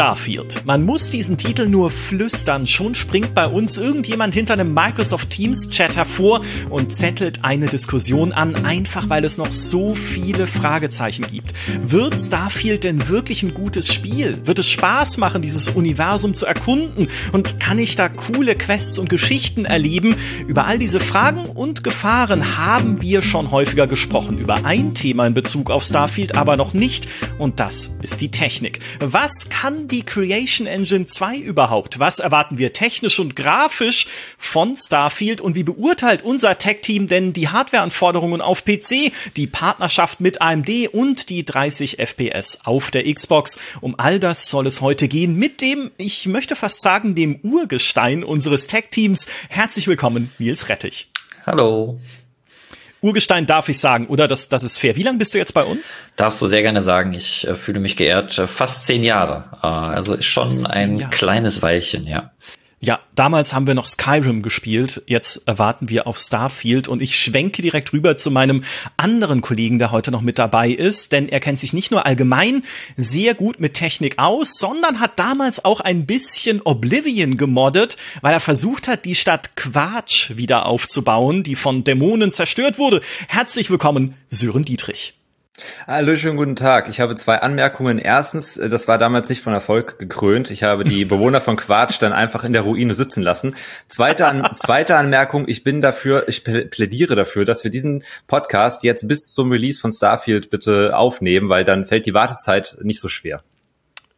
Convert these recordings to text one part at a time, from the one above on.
Starfield. Man muss diesen Titel nur flüstern, schon springt bei uns irgendjemand hinter einem Microsoft Teams Chat hervor und zettelt eine Diskussion an, einfach weil es noch so viele Fragezeichen gibt. Wird Starfield denn wirklich ein gutes Spiel? Wird es Spaß machen, dieses Universum zu erkunden? Und kann ich da coole Quests und Geschichten erleben? Über all diese Fragen und Gefahren haben wir schon häufiger gesprochen. Über ein Thema in Bezug auf Starfield aber noch nicht und das ist die Technik. Was kann die Creation Engine 2 überhaupt? Was erwarten wir technisch und grafisch von Starfield und wie beurteilt unser Tech-Team denn die Hardwareanforderungen auf PC, die Partnerschaft mit AMD und die 30 FPS auf der Xbox? Um all das soll es heute gehen mit dem, ich möchte fast sagen, dem Urgestein unseres Tech-Teams. Herzlich willkommen, Nils Rettich. Hallo. Urgestein darf ich sagen, oder? Das, das ist fair. Wie lange bist du jetzt bei uns? Darfst du sehr gerne sagen. Ich äh, fühle mich geehrt. Äh, fast zehn Jahre. Äh, also ist schon ein Jahre. kleines Weilchen, ja. Ja, damals haben wir noch Skyrim gespielt, jetzt erwarten wir auf Starfield und ich schwenke direkt rüber zu meinem anderen Kollegen, der heute noch mit dabei ist, denn er kennt sich nicht nur allgemein sehr gut mit Technik aus, sondern hat damals auch ein bisschen Oblivion gemoddet, weil er versucht hat, die Stadt Quatsch wieder aufzubauen, die von Dämonen zerstört wurde. Herzlich willkommen, Sören Dietrich. Hallo, schönen guten Tag. Ich habe zwei Anmerkungen. Erstens, äh, das war damals nicht von Erfolg gekrönt. Ich habe die Bewohner von Quatsch dann einfach in der Ruine sitzen lassen. Zweite, An zweite Anmerkung, ich bin dafür, ich plädiere dafür, dass wir diesen Podcast jetzt bis zum Release von Starfield bitte aufnehmen, weil dann fällt die Wartezeit nicht so schwer.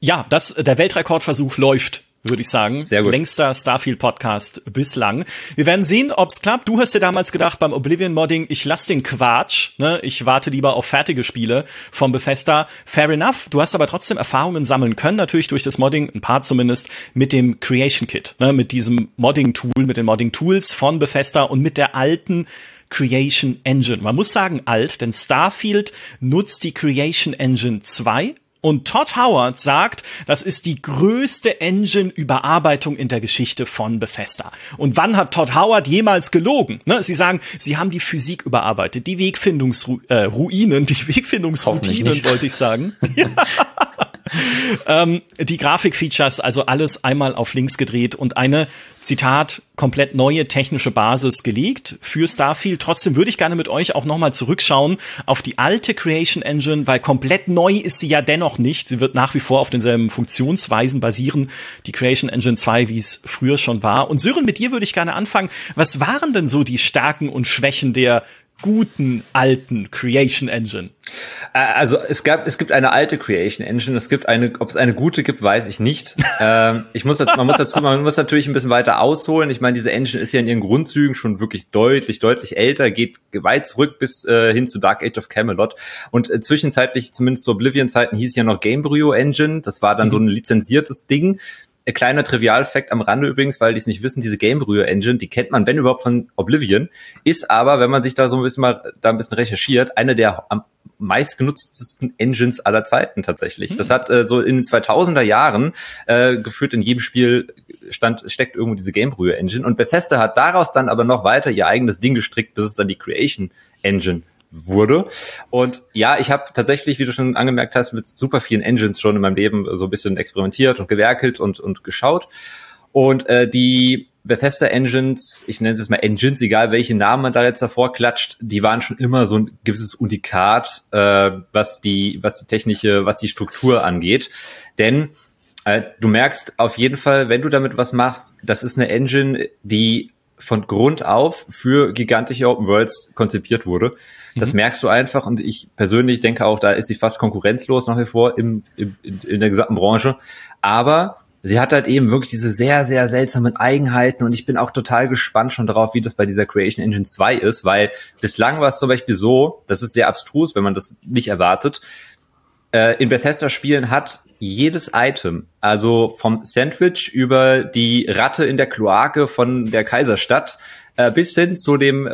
Ja, das, der Weltrekordversuch läuft würde ich sagen. Sehr gut. Längster Starfield-Podcast bislang. Wir werden sehen, ob's klappt. Du hast dir damals gedacht beim Oblivion-Modding, ich lass den Quatsch, ne? ich warte lieber auf fertige Spiele vom Bethesda. Fair enough. Du hast aber trotzdem Erfahrungen sammeln können, natürlich durch das Modding, ein paar zumindest, mit dem Creation Kit, ne? mit diesem Modding-Tool, mit den Modding-Tools von Bethesda und mit der alten Creation Engine. Man muss sagen alt, denn Starfield nutzt die Creation Engine 2 und Todd Howard sagt, das ist die größte Engine-Überarbeitung in der Geschichte von Bethesda. Und wann hat Todd Howard jemals gelogen? Ne? Sie sagen, sie haben die Physik überarbeitet, die Wegfindungsruinen, äh, die Wegfindungsroutinen, wollte ich sagen. ähm, die Grafikfeatures, also alles einmal auf links gedreht und eine, Zitat, komplett neue technische Basis gelegt für Starfield. Trotzdem würde ich gerne mit euch auch nochmal zurückschauen auf die alte Creation Engine, weil komplett neu ist sie ja dennoch nicht. Sie wird nach wie vor auf denselben Funktionsweisen basieren, die Creation Engine 2, wie es früher schon war. Und Sören, mit dir würde ich gerne anfangen. Was waren denn so die Stärken und Schwächen der guten alten Creation Engine? Äh, also es gab, es gibt eine alte Creation Engine. Es gibt eine, ob es eine gute gibt, weiß ich nicht. ähm, ich muss dazu, man muss dazu, man muss natürlich ein bisschen weiter ausholen. Ich meine, diese Engine ist ja in ihren Grundzügen schon wirklich deutlich, deutlich älter, geht weit zurück bis äh, hin zu Dark Age of Camelot. Und äh, zwischenzeitlich, zumindest zu Oblivion-Zeiten, hieß ja noch Gamebryo Engine. Das war dann mhm. so ein lizenziertes Ding. Ein kleiner Trivialfakt am Rande übrigens, weil die es nicht wissen, diese Game-Rühr-Engine, die kennt man, wenn überhaupt, von Oblivion, ist aber, wenn man sich da so ein bisschen mal da ein bisschen recherchiert, eine der am meistgenutztesten Engines aller Zeiten tatsächlich. Mhm. Das hat äh, so in den 2000er Jahren äh, geführt, in jedem Spiel stand, steckt irgendwo diese Game-Rühr-Engine und Bethesda hat daraus dann aber noch weiter ihr eigenes Ding gestrickt, bis es dann die Creation Engine wurde. Und ja, ich habe tatsächlich, wie du schon angemerkt hast, mit super vielen Engines schon in meinem Leben so ein bisschen experimentiert und gewerkelt und, und geschaut. Und äh, die Bethesda Engines, ich nenne es mal Engines, egal welche Namen man da jetzt davor klatscht, die waren schon immer so ein gewisses Unikat, äh, was die, was die technische, was die Struktur angeht. Denn äh, du merkst auf jeden Fall, wenn du damit was machst, das ist eine Engine, die von Grund auf für gigantische Open Worlds konzipiert wurde. Das mhm. merkst du einfach und ich persönlich denke auch, da ist sie fast konkurrenzlos nach wie vor im, im, in der gesamten Branche. Aber sie hat halt eben wirklich diese sehr, sehr seltsamen Eigenheiten und ich bin auch total gespannt schon darauf, wie das bei dieser Creation Engine 2 ist, weil bislang war es zum Beispiel so, das ist sehr abstrus, wenn man das nicht erwartet, äh, in Bethesda-Spielen hat jedes Item, also vom Sandwich über die Ratte in der Kloake von der Kaiserstadt äh, bis hin zu dem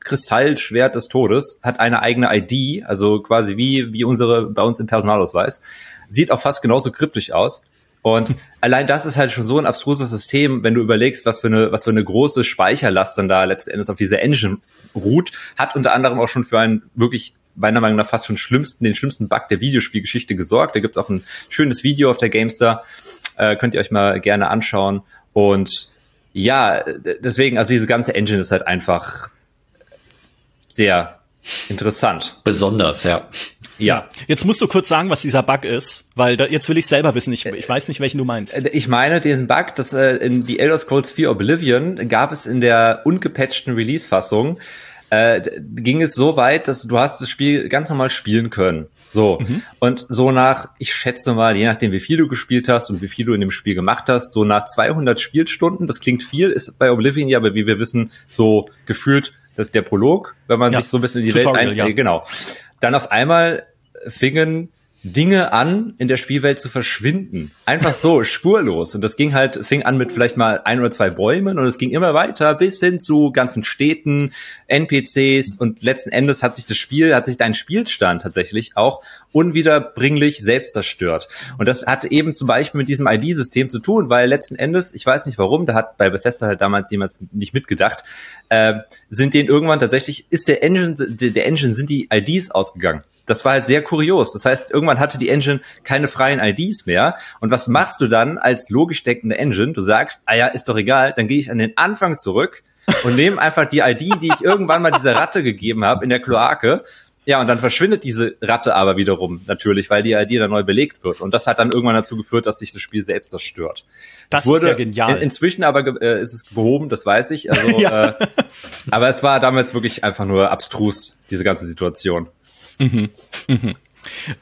Kristallschwert des Todes hat eine eigene ID, also quasi wie, wie unsere bei uns im Personalausweis. Sieht auch fast genauso kryptisch aus. Und allein das ist halt schon so ein abstruses System, wenn du überlegst, was für eine, was für eine große Speicherlast dann da letzten Endes auf diese Engine ruht, hat unter anderem auch schon für ein wirklich meiner Meinung nach fast schon schlimmsten, den schlimmsten Bug der Videospielgeschichte gesorgt. Da gibt's auch ein schönes Video auf der Gamestar, äh, könnt ihr euch mal gerne anschauen. Und ja, deswegen, also diese ganze Engine ist halt einfach sehr interessant. Besonders, ja. Ja. Jetzt musst du kurz sagen, was dieser Bug ist, weil da, jetzt will ich selber wissen. Ich, ich weiß nicht, welchen du meinst. Äh, ich meine diesen Bug, dass äh, in die Elder Scrolls 4 Oblivion gab es in der ungepatchten Release-Fassung äh, ging es so weit, dass du hast das Spiel ganz normal spielen können. So. Mhm. Und so nach, ich schätze mal, je nachdem, wie viel du gespielt hast und wie viel du in dem Spiel gemacht hast, so nach 200 Spielstunden, das klingt viel, ist bei Oblivion ja, aber wie wir wissen, so gefühlt, das ist der Prolog, wenn man ja. sich so ein bisschen in die Tutorial, Welt ein, ja. genau. Dann auf einmal fingen Dinge an, in der Spielwelt zu verschwinden. Einfach so, spurlos. Und das ging halt, fing an mit vielleicht mal ein oder zwei Bäumen und es ging immer weiter bis hin zu ganzen Städten, NPCs und letzten Endes hat sich das Spiel, hat sich dein Spielstand tatsächlich auch unwiederbringlich selbst zerstört. Und das hatte eben zum Beispiel mit diesem ID-System zu tun, weil letzten Endes, ich weiß nicht warum, da hat bei Bethesda halt damals jemand nicht mitgedacht, äh, sind denen irgendwann tatsächlich, ist der Engine, der Engine sind die IDs ausgegangen das war halt sehr kurios. Das heißt, irgendwann hatte die Engine keine freien IDs mehr. Und was machst du dann als logisch denkende Engine? Du sagst, ah ja, ist doch egal, dann gehe ich an den Anfang zurück und nehme einfach die ID, die ich irgendwann mal dieser Ratte gegeben habe in der Kloake. Ja, und dann verschwindet diese Ratte aber wiederum natürlich, weil die ID dann neu belegt wird. Und das hat dann irgendwann dazu geführt, dass sich das Spiel selbst zerstört. Das, das wurde, ist ja genial. In, inzwischen aber äh, ist es behoben, das weiß ich. Also, ja. äh, aber es war damals wirklich einfach nur abstrus, diese ganze Situation. Mhm. Mhm.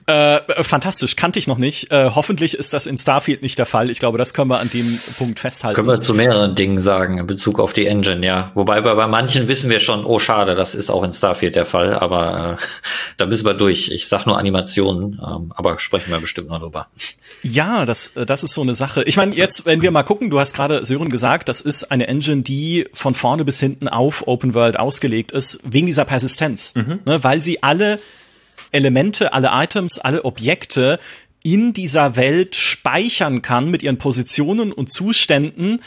Äh, fantastisch, kannte ich noch nicht. Äh, hoffentlich ist das in Starfield nicht der Fall. Ich glaube, das können wir an dem Punkt festhalten. Können wir zu mehreren Dingen sagen in Bezug auf die Engine, ja. Wobei bei, bei manchen wissen wir schon, oh schade, das ist auch in Starfield der Fall, aber äh, da müssen wir durch. Ich sag nur Animationen, ähm, aber sprechen wir bestimmt noch drüber. Ja, das, äh, das ist so eine Sache. Ich meine, jetzt, wenn wir mal gucken, du hast gerade Sören gesagt, das ist eine Engine, die von vorne bis hinten auf Open World ausgelegt ist, wegen dieser Persistenz. Mhm. Ne, weil sie alle Elemente, alle Items, alle Objekte in dieser Welt speichern kann mit ihren Positionen und Zuständen,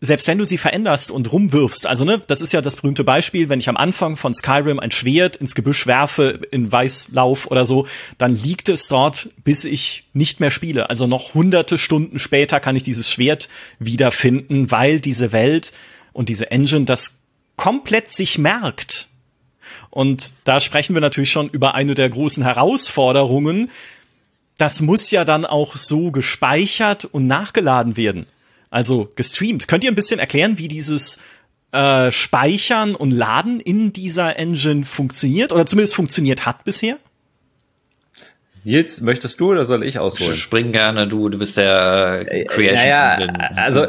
selbst wenn du sie veränderst und rumwirfst, also ne, das ist ja das berühmte Beispiel, wenn ich am Anfang von Skyrim ein Schwert ins Gebüsch werfe, in Weißlauf oder so, dann liegt es dort, bis ich nicht mehr spiele. Also noch hunderte Stunden später kann ich dieses Schwert wiederfinden, weil diese Welt und diese Engine das komplett sich merkt. Und da sprechen wir natürlich schon über eine der großen Herausforderungen. Das muss ja dann auch so gespeichert und nachgeladen werden. Also gestreamt. Könnt ihr ein bisschen erklären, wie dieses äh, Speichern und Laden in dieser Engine funktioniert oder zumindest funktioniert hat bisher? Nils, möchtest du oder soll ich ausholen? Spring gerne, du, du bist der äh, Creation. Naja, also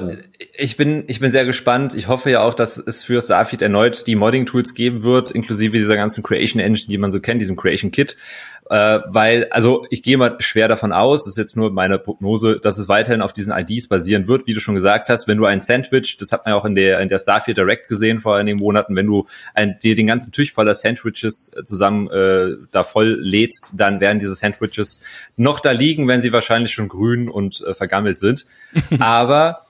ich bin, ich bin sehr gespannt. Ich hoffe ja auch, dass es für Starfeed erneut die Modding-Tools geben wird, inklusive dieser ganzen Creation Engine, die man so kennt, diesem Creation Kit äh, weil, also ich gehe mal schwer davon aus, das ist jetzt nur meine Prognose, dass es weiterhin auf diesen IDs basieren wird, wie du schon gesagt hast, wenn du ein Sandwich, das hat man ja auch in der, in der Starfield Direct gesehen vor einigen Monaten, wenn du ein, dir den ganzen Tisch voller Sandwiches äh, zusammen äh, da voll lädst, dann werden diese Sandwiches noch da liegen, wenn sie wahrscheinlich schon grün und äh, vergammelt sind. Aber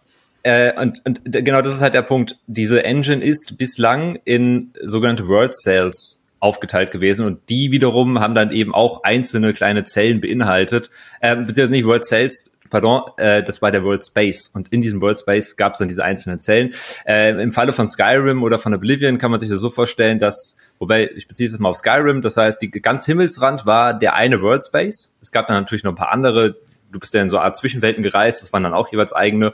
äh, und, und genau das ist halt der Punkt. Diese Engine ist bislang in sogenannte World Cells aufgeteilt gewesen und die wiederum haben dann eben auch einzelne kleine Zellen beinhaltet, äh, beziehungsweise nicht World Cells, pardon, äh, das war der World Space und in diesem World Space gab es dann diese einzelnen Zellen. Äh, Im Falle von Skyrim oder von Oblivion kann man sich das so vorstellen, dass, wobei ich beziehe es mal auf Skyrim, das heißt, die ganz Himmelsrand war der eine World Space. Es gab dann natürlich noch ein paar andere, du bist ja in so eine Art Zwischenwelten gereist, das waren dann auch jeweils eigene.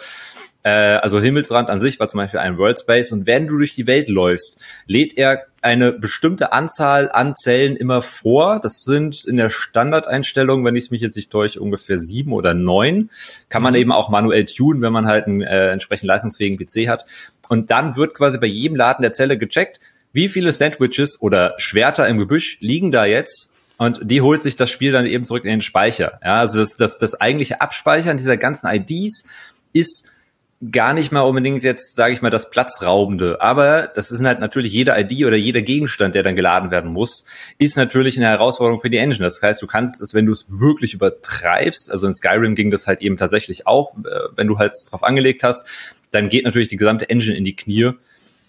Äh, also Himmelsrand an sich war zum Beispiel ein World Space und wenn du durch die Welt läufst, lädt er eine bestimmte Anzahl an Zellen immer vor. Das sind in der Standardeinstellung, wenn ich mich jetzt nicht täusche, ungefähr sieben oder neun. Kann man mhm. eben auch manuell tunen, wenn man halt einen äh, entsprechend leistungsfähigen PC hat. Und dann wird quasi bei jedem Laden der Zelle gecheckt, wie viele Sandwiches oder Schwerter im Gebüsch liegen da jetzt und die holt sich das Spiel dann eben zurück in den Speicher. Ja, also das, das, das eigentliche Abspeichern dieser ganzen IDs ist gar nicht mal unbedingt jetzt, sage ich mal, das Platzraubende. Aber das ist halt natürlich jede ID oder jeder Gegenstand, der dann geladen werden muss, ist natürlich eine Herausforderung für die Engine. Das heißt, du kannst es, wenn du es wirklich übertreibst, also in Skyrim ging das halt eben tatsächlich auch, äh, wenn du halt drauf angelegt hast, dann geht natürlich die gesamte Engine in die Knie.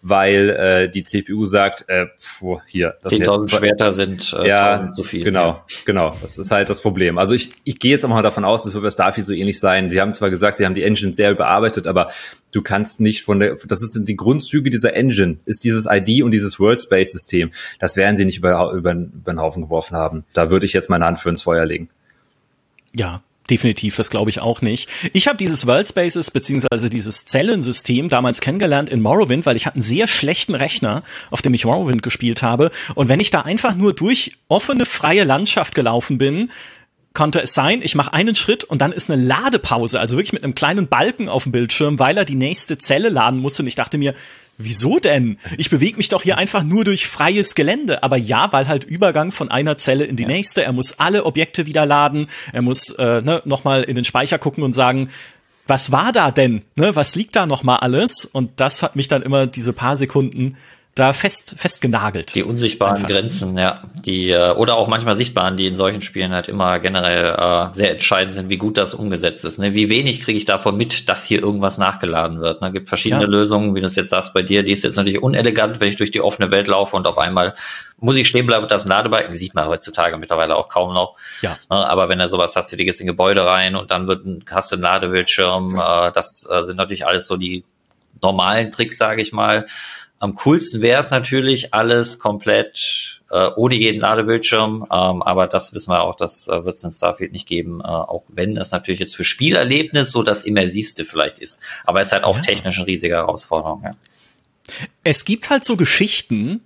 Weil äh, die CPU sagt, äh, pf, hier, das 10.000 Schwerter sind äh, ja, zu viel. Genau, ja. genau. Das ist halt das Problem. Also ich, ich gehe jetzt auch mal davon aus, es wird bei Starfield so ähnlich sein. Sie haben zwar gesagt, sie haben die Engine sehr überarbeitet, aber du kannst nicht von der, das ist die Grundzüge dieser Engine, ist dieses ID und dieses World Space System. Das werden sie nicht über, über, über den Haufen geworfen haben. Da würde ich jetzt meine Hand für ins Feuer legen. Ja, Definitiv, das glaube ich auch nicht. Ich habe dieses World Spaces beziehungsweise dieses Zellensystem damals kennengelernt in Morrowind, weil ich hatte einen sehr schlechten Rechner, auf dem ich Morrowind gespielt habe. Und wenn ich da einfach nur durch offene, freie Landschaft gelaufen bin, konnte es sein, ich mache einen Schritt und dann ist eine Ladepause, also wirklich mit einem kleinen Balken auf dem Bildschirm, weil er die nächste Zelle laden musste. Und ich dachte mir, Wieso denn? Ich bewege mich doch hier einfach nur durch freies Gelände. Aber ja, weil halt Übergang von einer Zelle in die ja. nächste. Er muss alle Objekte wieder laden. Er muss äh, ne, nochmal in den Speicher gucken und sagen, was war da denn? Ne, was liegt da nochmal alles? Und das hat mich dann immer diese paar Sekunden da fest festgenagelt. Die unsichtbaren Einfach. Grenzen, ja, die äh, oder auch manchmal sichtbaren, die in solchen Spielen halt immer generell äh, sehr entscheidend sind, wie gut das umgesetzt ist. Ne? Wie wenig kriege ich davon mit, dass hier irgendwas nachgeladen wird. Ne? Gibt verschiedene ja. Lösungen, wie du es jetzt sagst bei dir. Die ist jetzt natürlich unelegant, wenn ich durch die offene Welt laufe und auf einmal muss ich stehen bleiben das Ladebalken. Sieht man heutzutage mittlerweile auch kaum noch. Ja. Ne? Aber wenn du sowas hast, du gehst in Gebäude rein und dann wird, hast du einen Ladebildschirm. Äh, das äh, sind natürlich alles so die normalen Tricks, sage ich mal. Am coolsten wäre es natürlich alles komplett äh, ohne jeden Ladebildschirm, ähm, aber das wissen wir auch, das äh, wird es in Starfield nicht geben, äh, auch wenn es natürlich jetzt für Spielerlebnis so das immersivste vielleicht ist. Aber es ist halt auch ja. technisch eine riesige Herausforderung. Ja. Es gibt halt so Geschichten,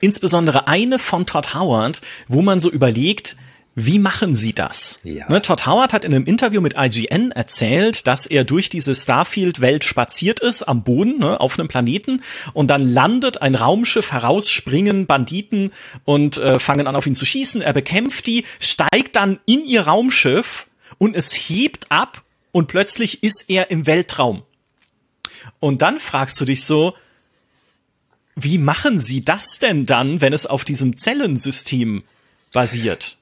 insbesondere eine von Todd Howard, wo man so überlegt, wie machen sie das? Ja. Ne, Todd Howard hat in einem Interview mit IGN erzählt, dass er durch diese Starfield-Welt spaziert ist, am Boden, ne, auf einem Planeten, und dann landet ein Raumschiff, herausspringen Banditen und äh, fangen an auf ihn zu schießen. Er bekämpft die, steigt dann in ihr Raumschiff und es hebt ab und plötzlich ist er im Weltraum. Und dann fragst du dich so, wie machen sie das denn dann, wenn es auf diesem Zellensystem basiert?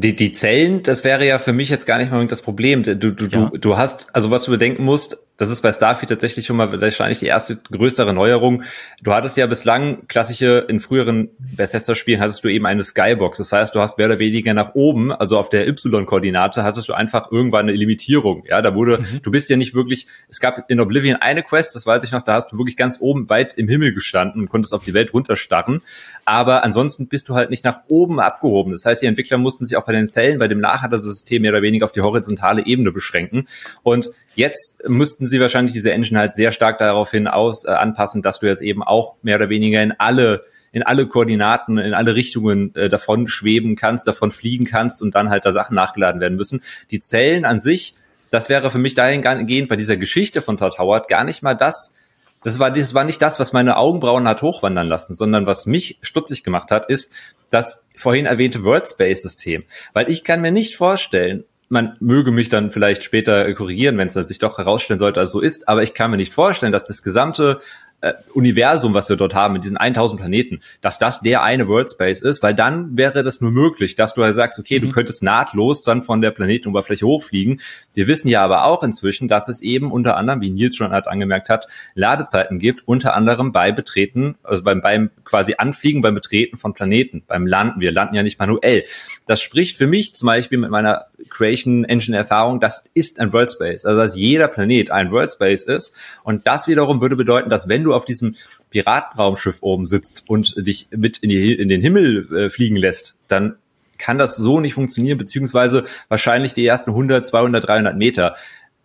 Die, die Zellen, das wäre ja für mich jetzt gar nicht mal das Problem. Du, du, ja. du, du hast, also was du bedenken musst, das ist bei Starfield tatsächlich schon mal wahrscheinlich die erste größere Neuerung. Du hattest ja bislang klassische, in früheren Bethesda-Spielen hattest du eben eine Skybox. Das heißt, du hast mehr oder weniger nach oben, also auf der Y-Koordinate, hattest du einfach irgendwann eine Limitierung. Ja, da wurde, mhm. du bist ja nicht wirklich, es gab in Oblivion eine Quest, das weiß ich noch, da hast du wirklich ganz oben weit im Himmel gestanden und konntest auf die Welt runterstarren. Aber ansonsten bist du halt nicht nach oben abgehoben. Das heißt, die Entwickler mussten sich auch bei den Zellen, bei dem Nachhaltersystem mehr oder weniger auf die horizontale Ebene beschränken. Und Jetzt müssten sie wahrscheinlich diese Engine halt sehr stark daraufhin aus, äh, anpassen, dass du jetzt eben auch mehr oder weniger in alle in alle Koordinaten, in alle Richtungen äh, davon schweben kannst, davon fliegen kannst und dann halt da Sachen nachgeladen werden müssen. Die Zellen an sich, das wäre für mich dahingehend bei dieser Geschichte von Todd Howard gar nicht mal das, das war, das war nicht das, was meine Augenbrauen hat hochwandern lassen, sondern was mich stutzig gemacht hat, ist das vorhin erwähnte Wordspace-System. Weil ich kann mir nicht vorstellen, man möge mich dann vielleicht später korrigieren, wenn es sich doch herausstellen sollte, dass es so ist, aber ich kann mir nicht vorstellen, dass das gesamte äh, Universum, was wir dort haben, mit diesen 1000 Planeten, dass das der eine World Space ist, weil dann wäre das nur möglich, dass du halt sagst, okay, mhm. du könntest nahtlos dann von der Planetenoberfläche hochfliegen. Wir wissen ja aber auch inzwischen, dass es eben unter anderem, wie Nils schon halt angemerkt hat, Ladezeiten gibt, unter anderem bei Betreten, also beim, beim quasi Anfliegen, beim Betreten von Planeten, beim Landen. Wir landen ja nicht manuell. Das spricht für mich zum Beispiel mit meiner Creation Engine Erfahrung, das ist ein World Space. Also dass jeder Planet ein World Space ist. Und das wiederum würde bedeuten, dass wenn du auf diesem Piratenraumschiff oben sitzt und dich mit in, die, in den Himmel äh, fliegen lässt, dann kann das so nicht funktionieren, beziehungsweise wahrscheinlich die ersten 100, 200, 300 Meter.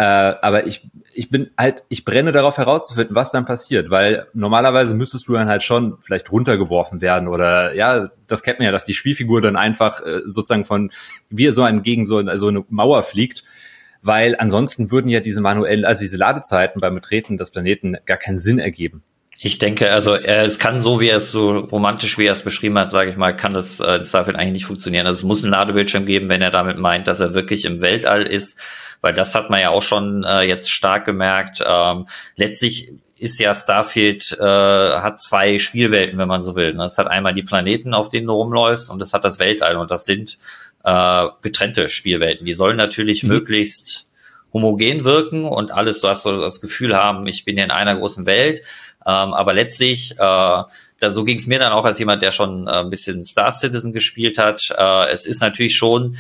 Äh, aber ich, ich bin halt, ich brenne darauf herauszufinden, was dann passiert, weil normalerweise müsstest du dann halt schon vielleicht runtergeworfen werden oder ja, das kennt man ja, dass die Spielfigur dann einfach äh, sozusagen von wie so ein gegen so, so eine Mauer fliegt weil ansonsten würden ja diese manuellen, also diese Ladezeiten beim Betreten des Planeten gar keinen Sinn ergeben. Ich denke, also äh, es kann so, wie er es so romantisch, wie er es beschrieben hat, sage ich mal, kann das äh, Starfield eigentlich nicht funktionieren. Also es muss einen Ladebildschirm geben, wenn er damit meint, dass er wirklich im Weltall ist, weil das hat man ja auch schon äh, jetzt stark gemerkt. Ähm, letztlich ist ja Starfield äh, hat zwei Spielwelten, wenn man so will. Es hat einmal die Planeten, auf denen du rumläufst, und es hat das Weltall. Und das sind äh, getrennte Spielwelten. Die sollen natürlich mhm. möglichst homogen wirken und alles, du hast so das Gefühl haben, ich bin hier in einer großen Welt. Ähm, aber letztlich, äh, da so ging es mir dann auch als jemand, der schon äh, ein bisschen Star Citizen gespielt hat. Äh, es ist natürlich schon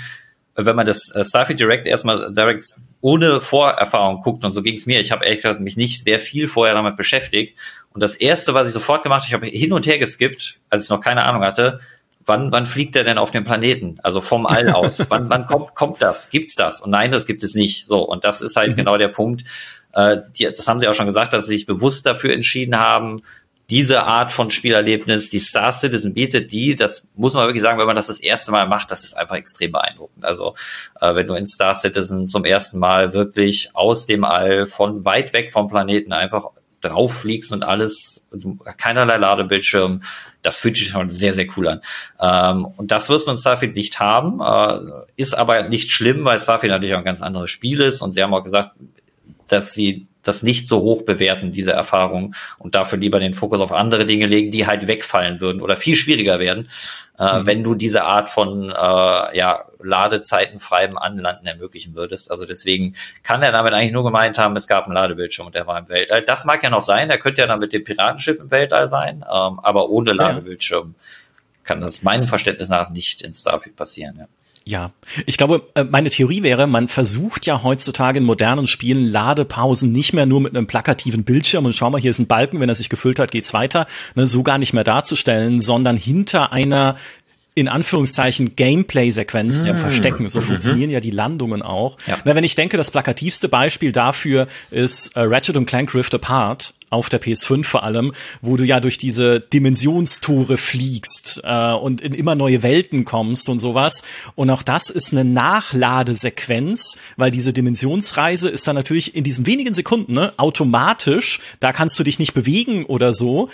wenn man das äh, Starfield Direct erstmal direkt ohne Vorerfahrung guckt, und so ging es mir, ich habe ehrlich gesagt mich nicht sehr viel vorher damit beschäftigt. Und das erste, was ich sofort gemacht habe, ich habe hin und her geskippt, als ich noch keine Ahnung hatte, wann, wann fliegt der denn auf den Planeten? Also vom All aus. wann, wann kommt, kommt das? Gibt's das? Und nein, das gibt es nicht. So, und das ist halt mhm. genau der Punkt. Äh, die, das haben sie auch schon gesagt, dass sie sich bewusst dafür entschieden haben, diese Art von Spielerlebnis, die Star Citizen bietet, die, das muss man wirklich sagen, wenn man das das erste Mal macht, das ist einfach extrem beeindruckend. Also äh, wenn du in Star Citizen zum ersten Mal wirklich aus dem All von weit weg vom Planeten einfach drauf fliegst und alles, keinerlei Ladebildschirm, das fühlt sich schon sehr, sehr cool an. Ähm, und das wirst du in Starfield nicht haben, äh, ist aber nicht schlimm, weil Starfield natürlich auch ein ganz anderes Spiel ist und sie haben auch gesagt, dass sie das nicht so hoch bewerten, diese Erfahrung, und dafür lieber den Fokus auf andere Dinge legen, die halt wegfallen würden oder viel schwieriger werden, äh, mhm. wenn du diese Art von äh, ja, Ladezeiten freiem Anlanden ermöglichen würdest. Also deswegen kann er damit eigentlich nur gemeint haben, es gab einen Ladebildschirm und der war im Weltall. Das mag ja noch sein, er könnte ja dann mit dem Piratenschiff im Weltall sein, ähm, aber ohne Ladebildschirm ja. kann das meinem Verständnis nach nicht in Starfield passieren. Ja. Ja, ich glaube, äh, meine Theorie wäre, man versucht ja heutzutage in modernen Spielen Ladepausen nicht mehr nur mit einem plakativen Bildschirm und schau mal, hier ist ein Balken, wenn er sich gefüllt hat, geht's weiter, ne, so gar nicht mehr darzustellen, sondern hinter einer in Anführungszeichen Gameplay-Sequenz zu verstecken. So mhm. funktionieren ja die Landungen auch. Ja. Na, wenn ich denke, das plakativste Beispiel dafür ist äh, Ratchet Clank Rift Apart auf der PS5 vor allem, wo du ja durch diese Dimensionstore fliegst äh, und in immer neue Welten kommst und sowas. Und auch das ist eine Nachladesequenz, weil diese Dimensionsreise ist dann natürlich in diesen wenigen Sekunden ne, automatisch. Da kannst du dich nicht bewegen oder so.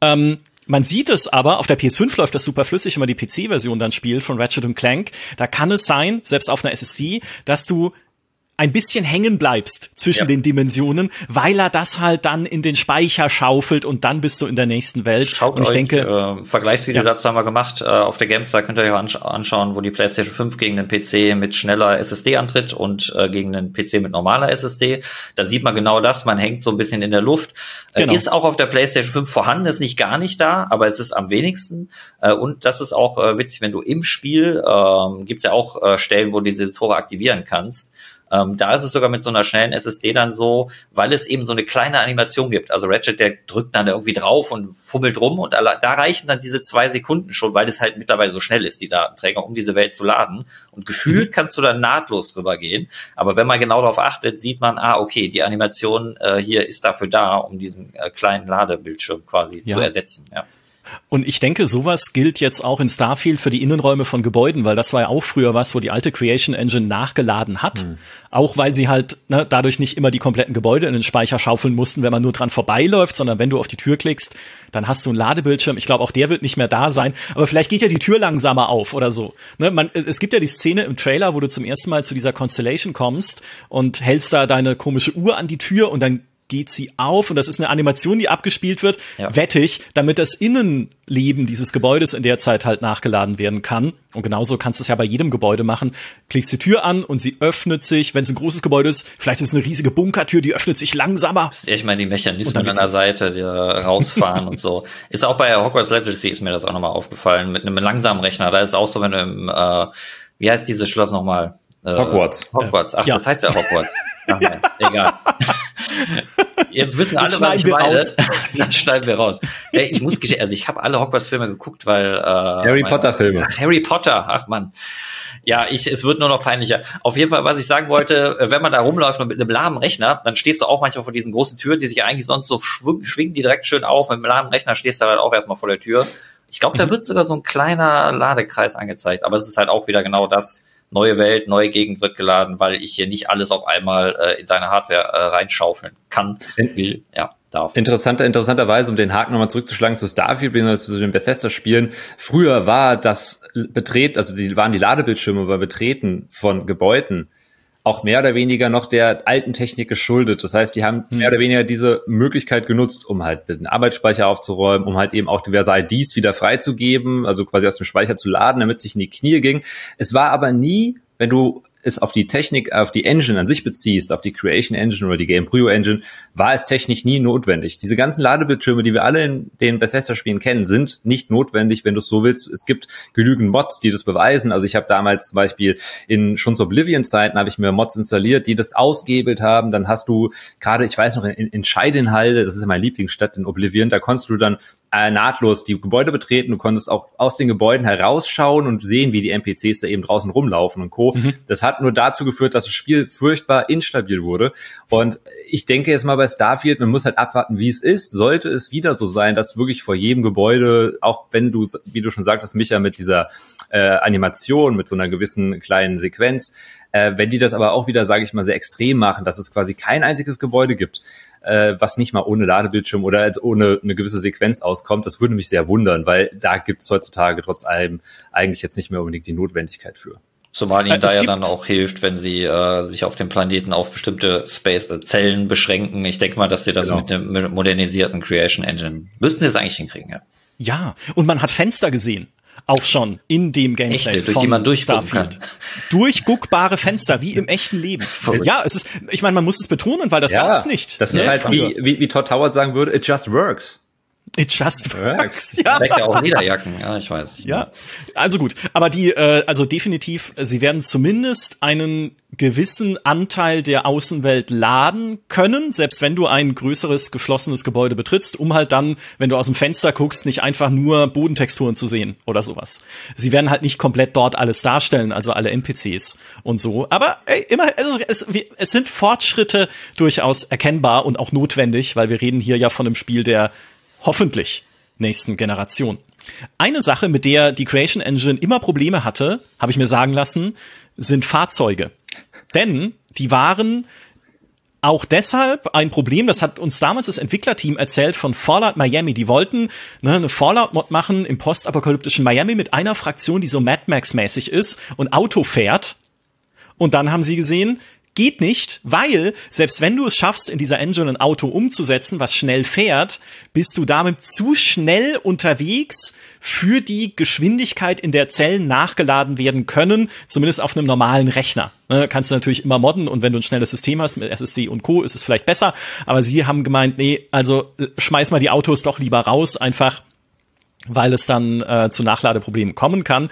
Ähm, man sieht es aber, auf der PS5 läuft das super flüssig, wenn man die PC-Version dann spielt von Ratchet Clank. Da kann es sein, selbst auf einer SSD, dass du ein bisschen hängen bleibst zwischen ja. den Dimensionen, weil er das halt dann in den Speicher schaufelt und dann bist du in der nächsten Welt. Schaut und ich euch, denke, äh, Vergleichsvideo ja. dazu haben wir gemacht. Äh, auf der Gamestar könnt ihr euch ansch anschauen, wo die PlayStation 5 gegen den PC mit schneller SSD antritt und äh, gegen den PC mit normaler SSD. Da sieht man genau das. Man hängt so ein bisschen in der Luft. Äh, genau. ist auch auf der PlayStation 5 vorhanden, ist nicht gar nicht da, aber es ist am wenigsten. Äh, und das ist auch äh, witzig, wenn du im Spiel, äh, gibt es ja auch Stellen, wo du diese Tore aktivieren kannst. Ähm, da ist es sogar mit so einer schnellen SSD dann so, weil es eben so eine kleine Animation gibt. Also Ratchet, der drückt dann irgendwie drauf und fummelt rum und da reichen dann diese zwei Sekunden schon, weil es halt mittlerweile so schnell ist, die Datenträger, um diese Welt zu laden. Und gefühlt mhm. kannst du dann nahtlos rübergehen. Aber wenn man genau darauf achtet, sieht man, ah, okay, die Animation äh, hier ist dafür da, um diesen äh, kleinen Ladebildschirm quasi ja. zu ersetzen. Ja. Und ich denke, sowas gilt jetzt auch in Starfield für die Innenräume von Gebäuden, weil das war ja auch früher was, wo die alte Creation Engine nachgeladen hat. Mhm. Auch weil sie halt ne, dadurch nicht immer die kompletten Gebäude in den Speicher schaufeln mussten, wenn man nur dran vorbeiläuft, sondern wenn du auf die Tür klickst, dann hast du einen Ladebildschirm. Ich glaube, auch der wird nicht mehr da sein. Aber vielleicht geht ja die Tür langsamer auf oder so. Ne, man, es gibt ja die Szene im Trailer, wo du zum ersten Mal zu dieser Constellation kommst und hältst da deine komische Uhr an die Tür und dann geht sie auf und das ist eine Animation, die abgespielt wird, ja. wettig, damit das Innenleben dieses Gebäudes in der Zeit halt nachgeladen werden kann. Und genauso kannst du es ja bei jedem Gebäude machen. Klickst die Tür an und sie öffnet sich. Wenn es ein großes Gebäude ist, vielleicht ist es eine riesige Bunkertür, die öffnet sich langsamer. Ich meine, die Mechanismen an der Seite, die rausfahren und so. Ist auch bei Hogwarts Legacy ist mir das auch nochmal aufgefallen, mit einem langsamen Rechner. Da ist es auch so, wenn du im, äh, wie heißt dieses Schloss nochmal? Äh, Hogwarts. Hogwarts. Ach, ja. das heißt ja Hogwarts. Ach, nein, egal. Jetzt wissen alle, was ich meine. Raus. Das schneiden wir raus. Ja, ich muss also ich habe alle Hogwarts-Filme geguckt, weil äh, Harry Potter-Filme. Harry Potter, ach man. Ja, ich, es wird nur noch peinlicher. Auf jeden Fall, was ich sagen wollte, äh, wenn man da rumläuft und mit einem lahmen Rechner, dann stehst du auch manchmal vor diesen großen Türen, die sich eigentlich sonst so schwingen, schwingen die direkt schön auf. Mit einem lahmen Rechner stehst du halt auch erstmal vor der Tür. Ich glaube, da mhm. wird sogar so ein kleiner Ladekreis angezeigt, aber es ist halt auch wieder genau das neue Welt, neue Gegend wird geladen, weil ich hier nicht alles auf einmal äh, in deine Hardware äh, reinschaufeln kann, will, ja. Darf. Interessanter, interessanterweise, um den Haken nochmal zurückzuschlagen zu Starfield, bzw. zu den Bethesda-Spielen. Früher war das Betreten, also die waren die Ladebildschirme bei Betreten von Gebäuden auch mehr oder weniger noch der alten Technik geschuldet. Das heißt, die haben hm. mehr oder weniger diese Möglichkeit genutzt, um halt den Arbeitsspeicher aufzuräumen, um halt eben auch diverse IDs wieder freizugeben, also quasi aus dem Speicher zu laden, damit es sich in die Knie ging. Es war aber nie, wenn du es auf die Technik, auf die Engine an sich beziehst, auf die Creation Engine oder die Game Prio Engine, war es technisch nie notwendig. Diese ganzen Ladebildschirme, die wir alle in den Bethesda-Spielen kennen, sind nicht notwendig, wenn du es so willst. Es gibt genügend Mods, die das beweisen. Also ich habe damals zum Beispiel in schon zu Oblivion-Zeiten habe ich mir Mods installiert, die das ausgehebelt haben. Dann hast du gerade, ich weiß noch, in, in Scheidenhalde, das ist ja meine Lieblingsstadt in Oblivion, da konntest du dann äh, nahtlos die Gebäude betreten. Du konntest auch aus den Gebäuden herausschauen und sehen, wie die NPCs da eben draußen rumlaufen und Co. Mhm. Das hat nur dazu geführt, dass das Spiel furchtbar instabil wurde. Und ich denke jetzt mal bei Starfield, man muss halt abwarten, wie es ist. Sollte es wieder so sein, dass wirklich vor jedem Gebäude, auch wenn du, wie du schon sagtest, Micha, mit dieser äh, Animation, mit so einer gewissen kleinen Sequenz, äh, wenn die das aber auch wieder, sage ich mal, sehr extrem machen, dass es quasi kein einziges Gebäude gibt, äh, was nicht mal ohne Ladebildschirm oder als ohne eine gewisse Sequenz auskommt. Das würde mich sehr wundern, weil da gibt's heutzutage trotz allem eigentlich jetzt nicht mehr unbedingt die Notwendigkeit für. Zumal ihnen äh, da ja dann auch hilft, wenn sie äh, sich auf dem Planeten auf bestimmte Space äh, Zellen beschränken. Ich denke mal, dass sie das genau. mit einem modernisierten Creation Engine müssten sie es eigentlich hinkriegen, ja. Ja, und man hat Fenster gesehen auch schon in dem Gameplay Echte, durch die man Starfield. Kann. Durchguckbare Fenster, wie im echten Leben. Verrückt. Ja, es ist, ich meine, man muss es betonen, weil das ja, gab's nicht. Das ist ne? halt wie, wie, wie Todd Howard sagen würde, it just works. It just works. Ja. Trägt ja auch Lederjacken, ja, ich weiß. Ja, also gut. Aber die, äh, also definitiv, sie werden zumindest einen gewissen Anteil der Außenwelt laden können, selbst wenn du ein größeres geschlossenes Gebäude betrittst, um halt dann, wenn du aus dem Fenster guckst, nicht einfach nur Bodentexturen zu sehen oder sowas. Sie werden halt nicht komplett dort alles darstellen, also alle NPCs und so. Aber ey, immer, also es, es sind Fortschritte durchaus erkennbar und auch notwendig, weil wir reden hier ja von einem Spiel der hoffentlich nächsten Generation. Eine Sache, mit der die Creation Engine immer Probleme hatte, habe ich mir sagen lassen, sind Fahrzeuge. Denn die waren auch deshalb ein Problem, das hat uns damals das Entwicklerteam erzählt von Fallout Miami. Die wollten ne, eine Fallout-Mod machen im postapokalyptischen Miami mit einer Fraktion, die so Mad Max-mäßig ist und Auto fährt. Und dann haben sie gesehen, geht nicht, weil selbst wenn du es schaffst, in dieser Engine ein Auto umzusetzen, was schnell fährt, bist du damit zu schnell unterwegs für die Geschwindigkeit, in der Zellen nachgeladen werden können, zumindest auf einem normalen Rechner. Ne, kannst du natürlich immer modden und wenn du ein schnelles System hast mit SSD und Co. ist es vielleicht besser, aber sie haben gemeint, nee, also schmeiß mal die Autos doch lieber raus, einfach weil es dann äh, zu Nachladeproblemen kommen kann.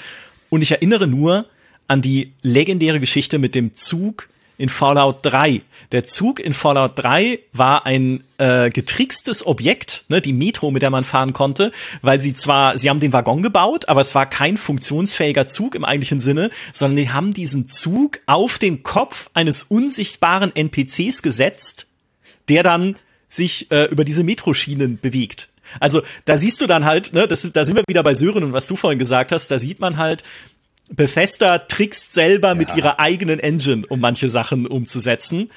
Und ich erinnere nur an die legendäre Geschichte mit dem Zug, in Fallout 3. Der Zug in Fallout 3 war ein äh, getrickstes Objekt, ne, die Metro, mit der man fahren konnte, weil sie zwar, sie haben den Waggon gebaut, aber es war kein funktionsfähiger Zug im eigentlichen Sinne, sondern die haben diesen Zug auf den Kopf eines unsichtbaren NPCs gesetzt, der dann sich äh, über diese Metroschienen bewegt. Also da siehst du dann halt, ne, das, da sind wir wieder bei Sören und was du vorhin gesagt hast, da sieht man halt, Bethesda trickst selber ja. mit ihrer eigenen Engine, um manche Sachen umzusetzen.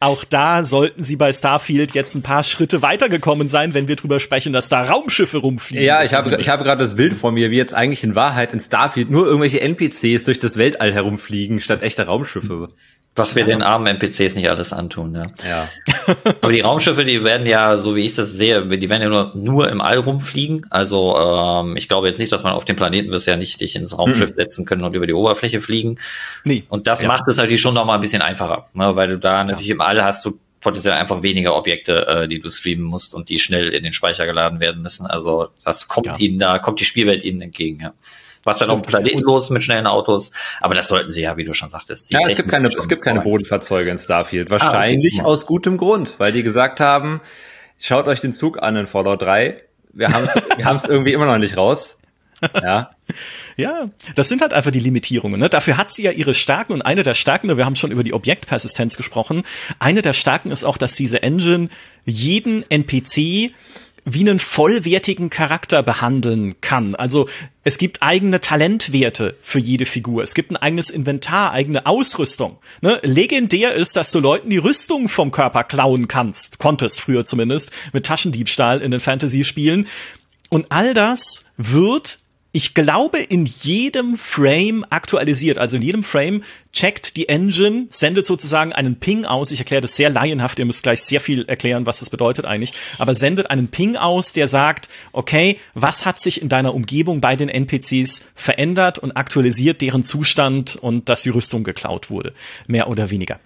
Auch da sollten sie bei Starfield jetzt ein paar Schritte weitergekommen sein, wenn wir drüber sprechen, dass da Raumschiffe rumfliegen. Ja, ich habe, ich habe gerade das Bild vor mir, wie jetzt eigentlich in Wahrheit in Starfield nur irgendwelche NPCs durch das Weltall herumfliegen, statt echter Raumschiffe. Was wir ja. den armen NPCs nicht alles antun, ja. Ja. Aber die Raumschiffe, die werden ja, so wie ich das sehe, die werden ja nur, nur im All rumfliegen. Also ähm, ich glaube jetzt nicht, dass man auf dem Planeten wirst ja nicht dich ins Raumschiff mhm. setzen können und über die Oberfläche fliegen. Nee. Und das ja. macht es natürlich schon noch mal ein bisschen einfacher, ne? weil du da natürlich im All hast du potenziell einfach weniger Objekte, äh, die du streamen musst und die schnell in den Speicher geladen werden müssen. Also das kommt ihnen da, kommt die Spielwelt ihnen entgegen, ja was dann auf dem Planeten los ist mit schnellen Autos. Aber das sollten sie ja, wie du schon sagtest. Ja, es gibt keine, es gibt keine Bodenfahrzeuge in Starfield. Wahrscheinlich ah, okay. aus gutem Grund, weil die gesagt haben, schaut euch den Zug an in Fallout 3. Wir haben es wir haben's irgendwie immer noch nicht raus. Ja. Ja, das sind halt einfach die Limitierungen. Ne? Dafür hat sie ja ihre Stärken und eine der Stärken, wir haben schon über die Objektpersistenz gesprochen, eine der Stärken ist auch, dass diese Engine jeden NPC wie einen vollwertigen Charakter behandeln kann. Also es gibt eigene Talentwerte für jede Figur. Es gibt ein eigenes Inventar, eigene Ausrüstung. Ne? Legendär ist, dass du Leuten die Rüstung vom Körper klauen kannst, konntest früher zumindest, mit Taschendiebstahl in den Fantasy-Spielen. Und all das wird ich glaube, in jedem Frame aktualisiert. Also in jedem Frame checkt die Engine, sendet sozusagen einen Ping aus. Ich erkläre das sehr laienhaft, ihr müsst gleich sehr viel erklären, was das bedeutet eigentlich. Aber sendet einen Ping aus, der sagt, okay, was hat sich in deiner Umgebung bei den NPCs verändert und aktualisiert deren Zustand und dass die Rüstung geklaut wurde. Mehr oder weniger.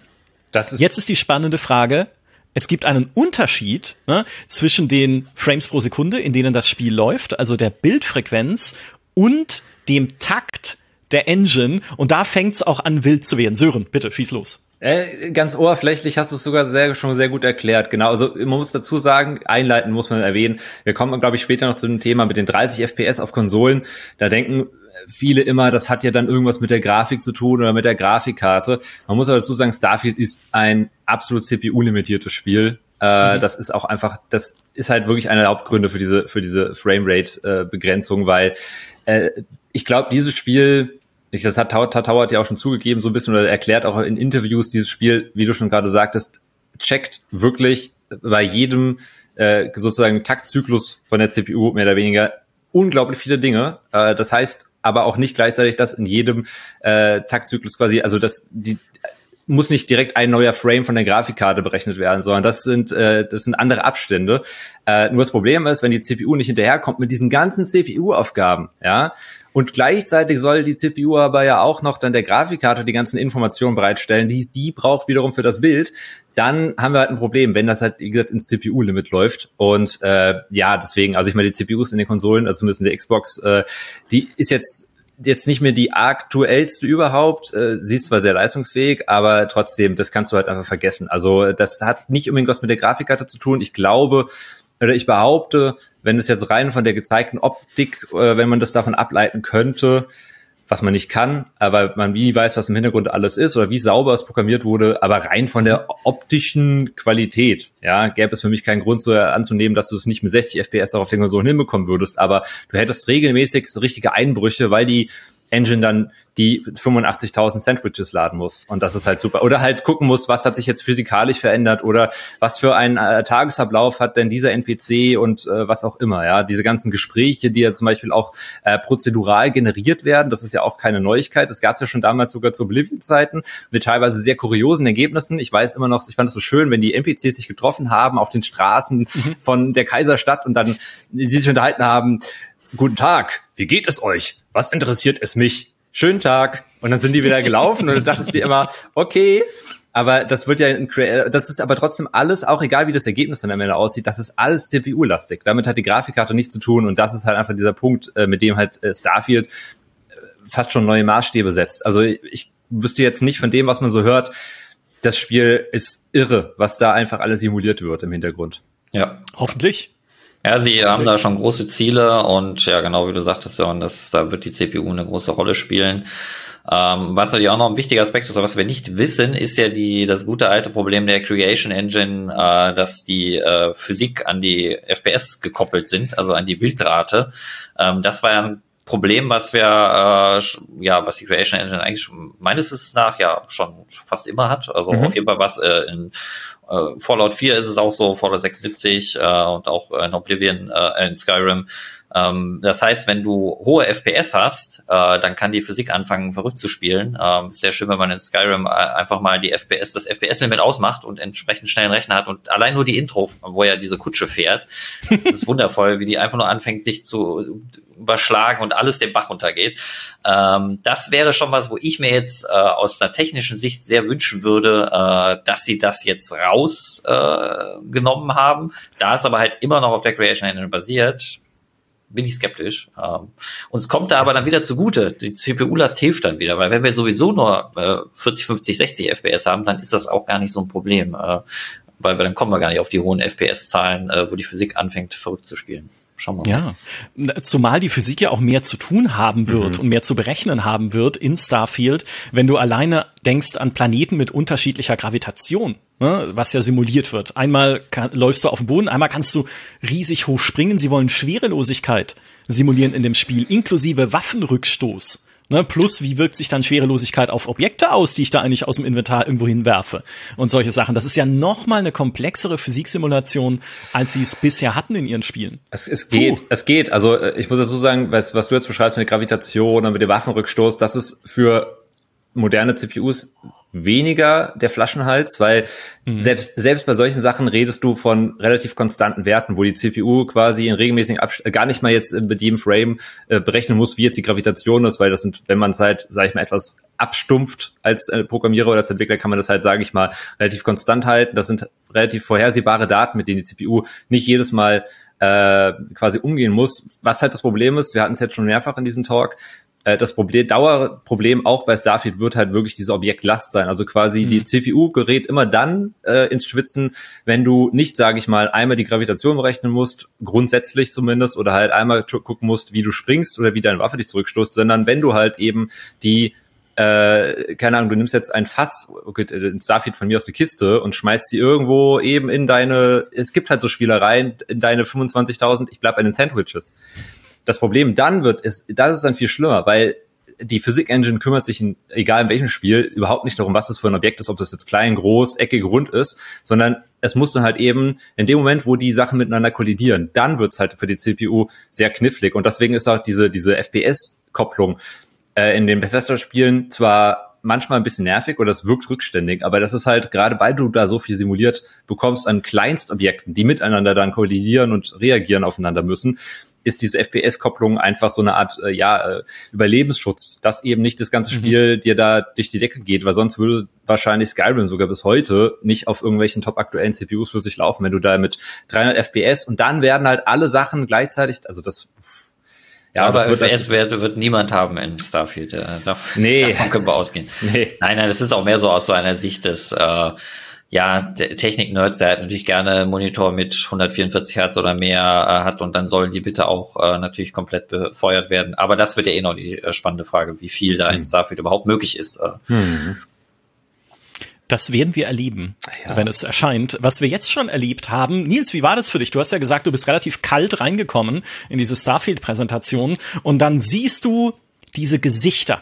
Ist Jetzt ist die spannende Frage, es gibt einen Unterschied ne, zwischen den Frames pro Sekunde, in denen das Spiel läuft, also der Bildfrequenz und dem Takt der Engine. Und da fängt es auch an, wild zu werden. Sören, bitte, schieß los. Äh, ganz oberflächlich hast du es sogar sehr, schon sehr gut erklärt. Genau, also man muss dazu sagen, einleiten muss man erwähnen. Wir kommen, glaube ich, später noch zu dem Thema mit den 30 FPS auf Konsolen. Da denken viele immer, das hat ja dann irgendwas mit der Grafik zu tun oder mit der Grafikkarte. Man muss aber dazu sagen, Starfield ist ein absolut CPU-limitiertes Spiel. Äh, mhm. Das ist auch einfach, das ist halt wirklich einer der Hauptgründe für diese, für diese Framerate-Begrenzung, weil äh, ich glaube, dieses Spiel, das hat Tauert ja auch schon zugegeben, so ein bisschen oder erklärt auch in Interviews, dieses Spiel, wie du schon gerade sagtest, checkt wirklich bei jedem äh, sozusagen Taktzyklus von der CPU mehr oder weniger unglaublich viele Dinge. Äh, das heißt aber auch nicht gleichzeitig, dass in jedem äh, Taktzyklus quasi, also dass die muss nicht direkt ein neuer Frame von der Grafikkarte berechnet werden, sondern das sind äh, das sind andere Abstände. Äh, nur das Problem ist, wenn die CPU nicht hinterherkommt mit diesen ganzen CPU-Aufgaben, ja, und gleichzeitig soll die CPU aber ja auch noch dann der Grafikkarte die ganzen Informationen bereitstellen, die sie braucht wiederum für das Bild. Dann haben wir halt ein Problem, wenn das halt, wie gesagt, ins CPU-Limit läuft. Und äh, ja, deswegen, also ich meine, die CPUs in den Konsolen, also zumindest in der Xbox, äh, die ist jetzt jetzt nicht mehr die aktuellste überhaupt. Äh, sie ist zwar sehr leistungsfähig, aber trotzdem, das kannst du halt einfach vergessen. Also das hat nicht unbedingt was mit der Grafikkarte zu tun. Ich glaube, oder ich behaupte, wenn es jetzt rein von der gezeigten Optik, äh, wenn man das davon ableiten könnte, was man nicht kann, aber man nie weiß, was im Hintergrund alles ist oder wie sauber es programmiert wurde, aber rein von der optischen Qualität, ja, gäbe es für mich keinen Grund so anzunehmen, dass du es nicht mit 60 FPS auch auf den Konsolen hinbekommen würdest, aber du hättest regelmäßig richtige Einbrüche, weil die Engine dann die 85.000 Sandwiches laden muss. Und das ist halt super. Oder halt gucken muss, was hat sich jetzt physikalisch verändert oder was für einen äh, Tagesablauf hat denn dieser NPC und äh, was auch immer. Ja, diese ganzen Gespräche, die ja zum Beispiel auch äh, prozedural generiert werden, das ist ja auch keine Neuigkeit. Das gab es ja schon damals sogar zu Oblivion-Zeiten mit teilweise sehr kuriosen Ergebnissen. Ich weiß immer noch, ich fand es so schön, wenn die NPCs sich getroffen haben auf den Straßen mhm. von der Kaiserstadt und dann sie sich unterhalten haben, Guten Tag, wie geht es euch? Was interessiert es mich? Schönen Tag. Und dann sind die wieder gelaufen und du dachtest dir immer, okay, aber das wird ja, in, das ist aber trotzdem alles, auch egal wie das Ergebnis dann am Ende aussieht, das ist alles CPU-lastig. Damit hat die Grafikkarte nichts zu tun und das ist halt einfach dieser Punkt, äh, mit dem halt äh, Starfield äh, fast schon neue Maßstäbe setzt. Also ich wüsste jetzt nicht von dem, was man so hört, das Spiel ist irre, was da einfach alles simuliert wird im Hintergrund. Ja. Hoffentlich. Ja, sie haben da schon große Ziele und ja, genau wie du sagtest, ja, und das, da wird die CPU eine große Rolle spielen. Ähm, was natürlich auch noch ein wichtiger Aspekt ist, was wir nicht wissen, ist ja die, das gute alte Problem der Creation Engine, äh, dass die äh, Physik an die FPS gekoppelt sind, also an die Bildrate. Ähm, das war ja ein Problem, was wir, äh, ja, was die Creation Engine eigentlich meines Wissens nach ja schon fast immer hat. Also mhm. auf jeden Fall was äh, in Fallout 4 ist es auch so, Fallout 76 äh, und auch äh, in Oblivion, äh, in Skyrim. Ähm, das heißt, wenn du hohe FPS hast, äh, dann kann die Physik anfangen, verrückt zu spielen. Ähm, ist sehr schön, wenn man in Skyrim äh, einfach mal die FPS, das FPS-Limit ausmacht und entsprechend schnellen Rechner hat und allein nur die Intro, wo ja diese Kutsche fährt, das ist wundervoll, wie die einfach nur anfängt, sich zu überschlagen und alles den Bach runtergeht. Ähm, das wäre schon was, wo ich mir jetzt äh, aus einer technischen Sicht sehr wünschen würde, äh, dass sie das jetzt rausgenommen äh, haben. Da es aber halt immer noch auf der Creation Engine basiert, bin ich skeptisch. Ähm, uns kommt da aber dann wieder zugute. Die CPU-Last hilft dann wieder, weil wenn wir sowieso nur äh, 40, 50, 60 FPS haben, dann ist das auch gar nicht so ein Problem, äh, weil wir, dann kommen wir gar nicht auf die hohen FPS-Zahlen, äh, wo die Physik anfängt, verrückt zu spielen. Schauen wir mal. Ja, zumal die Physik ja auch mehr zu tun haben wird mhm. und mehr zu berechnen haben wird in Starfield, wenn du alleine denkst an Planeten mit unterschiedlicher Gravitation, ne, was ja simuliert wird. Einmal kann, läufst du auf dem Boden, einmal kannst du riesig hoch springen. Sie wollen Schwerelosigkeit simulieren in dem Spiel, inklusive Waffenrückstoß. Ne? Plus, wie wirkt sich dann Schwerelosigkeit auf Objekte aus, die ich da eigentlich aus dem Inventar irgendwo hinwerfe und solche Sachen. Das ist ja noch mal eine komplexere Physiksimulation, als sie es bisher hatten in ihren Spielen. Es, es geht, Puh. es geht. Also äh, ich muss dazu sagen, was, was du jetzt beschreibst mit der Gravitation und mit dem Waffenrückstoß, das ist für moderne CPUs weniger der Flaschenhals, weil mhm. selbst, selbst bei solchen Sachen redest du von relativ konstanten Werten, wo die CPU quasi in regelmäßigen Abst äh, gar nicht mal jetzt mit jedem Frame äh, berechnen muss, wie jetzt die Gravitation ist, weil das sind, wenn man es halt, sage ich mal, etwas abstumpft als äh, Programmierer oder als Entwickler, kann man das halt, sage ich mal, relativ konstant halten. Das sind relativ vorhersehbare Daten, mit denen die CPU nicht jedes Mal äh, quasi umgehen muss. Was halt das Problem ist, wir hatten es jetzt schon mehrfach in diesem Talk, das Problem, Dauerproblem auch bei Starfield wird halt wirklich diese Objektlast sein. Also quasi mhm. die CPU gerät immer dann äh, ins Schwitzen, wenn du nicht, sage ich mal, einmal die Gravitation berechnen musst, grundsätzlich zumindest, oder halt einmal gucken musst, wie du springst oder wie deine Waffe dich zurückstoßt, sondern wenn du halt eben die äh, keine Ahnung, du nimmst jetzt ein Fass, okay, ein Starfield von mir aus der Kiste und schmeißt sie irgendwo eben in deine, es gibt halt so Spielereien, in deine 25.000, ich bleib bei den Sandwiches. Das Problem dann wird, ist, das ist dann viel schlimmer, weil die Physik-Engine kümmert sich, in, egal in welchem Spiel, überhaupt nicht darum, was das für ein Objekt ist, ob das jetzt klein, groß, eckig, rund ist, sondern es muss dann halt eben in dem Moment, wo die Sachen miteinander kollidieren, dann wird's halt für die CPU sehr knifflig. Und deswegen ist auch diese, diese FPS-Kopplung äh, in den Bethesda-Spielen zwar manchmal ein bisschen nervig oder es wirkt rückständig, aber das ist halt gerade, weil du da so viel simuliert bekommst an Kleinstobjekten, die miteinander dann kollidieren und reagieren aufeinander müssen, ist diese FPS-Kopplung einfach so eine Art äh, ja äh, Überlebensschutz, dass eben nicht das ganze mhm. Spiel mhm. dir da durch die Decke geht, weil sonst würde wahrscheinlich Skyrim sogar bis heute nicht auf irgendwelchen top aktuellen CPUs für sich laufen, wenn du da mit 300 FPS und dann werden halt alle Sachen gleichzeitig, also das ja, aber FPS-Werte wird niemand haben in Starfield. Äh, darf, nee. Davon können wir ausgehen. Nee. Nein, nein, das ist auch mehr so aus so einer Sicht des äh, ja, Technik-Nerds, der halt natürlich gerne Monitor mit 144 Hertz oder mehr äh, hat und dann sollen die bitte auch äh, natürlich komplett befeuert werden. Aber das wird ja eh noch die äh, spannende Frage, wie viel da hm. in Starfield überhaupt möglich ist. Äh. Hm. Das werden wir erleben, ja. wenn es erscheint. Was wir jetzt schon erlebt haben, Nils, wie war das für dich? Du hast ja gesagt, du bist relativ kalt reingekommen in diese Starfield-Präsentation und dann siehst du diese Gesichter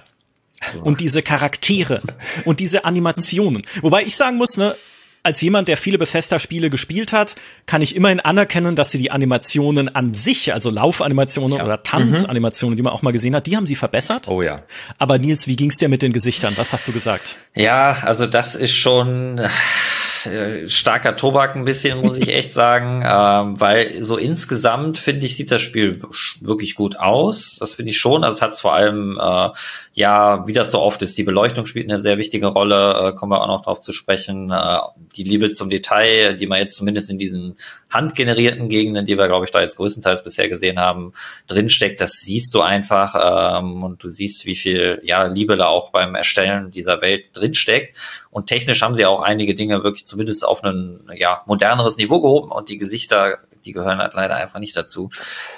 und diese Charaktere und diese Animationen. Wobei ich sagen muss, ne, als jemand, der viele Bethesda-Spiele gespielt hat, kann ich immerhin anerkennen, dass sie die Animationen an sich, also Laufanimationen ja. oder Tanzanimationen, mhm. die man auch mal gesehen hat, die haben sie verbessert. Oh ja. Aber Nils, wie ging's dir mit den Gesichtern? Was hast du gesagt? Ja, also das ist schon äh, starker Tobak ein bisschen, muss ich echt sagen, ähm, weil so insgesamt finde ich, sieht das Spiel wirklich gut aus. Das finde ich schon. Also es hat vor allem, äh, ja, wie das so oft ist, die Beleuchtung spielt eine sehr wichtige Rolle, äh, kommen wir auch noch drauf zu sprechen. Äh, die Liebe zum Detail, die man jetzt zumindest in diesen handgenerierten Gegenden, die wir, glaube ich, da jetzt größtenteils bisher gesehen haben, drinsteckt, das siehst du einfach ähm, und du siehst, wie viel ja, Liebe da auch beim Erstellen dieser Welt drinsteckt. Und technisch haben sie auch einige Dinge wirklich zumindest auf ein ja, moderneres Niveau gehoben und die Gesichter, die gehören halt leider einfach nicht dazu.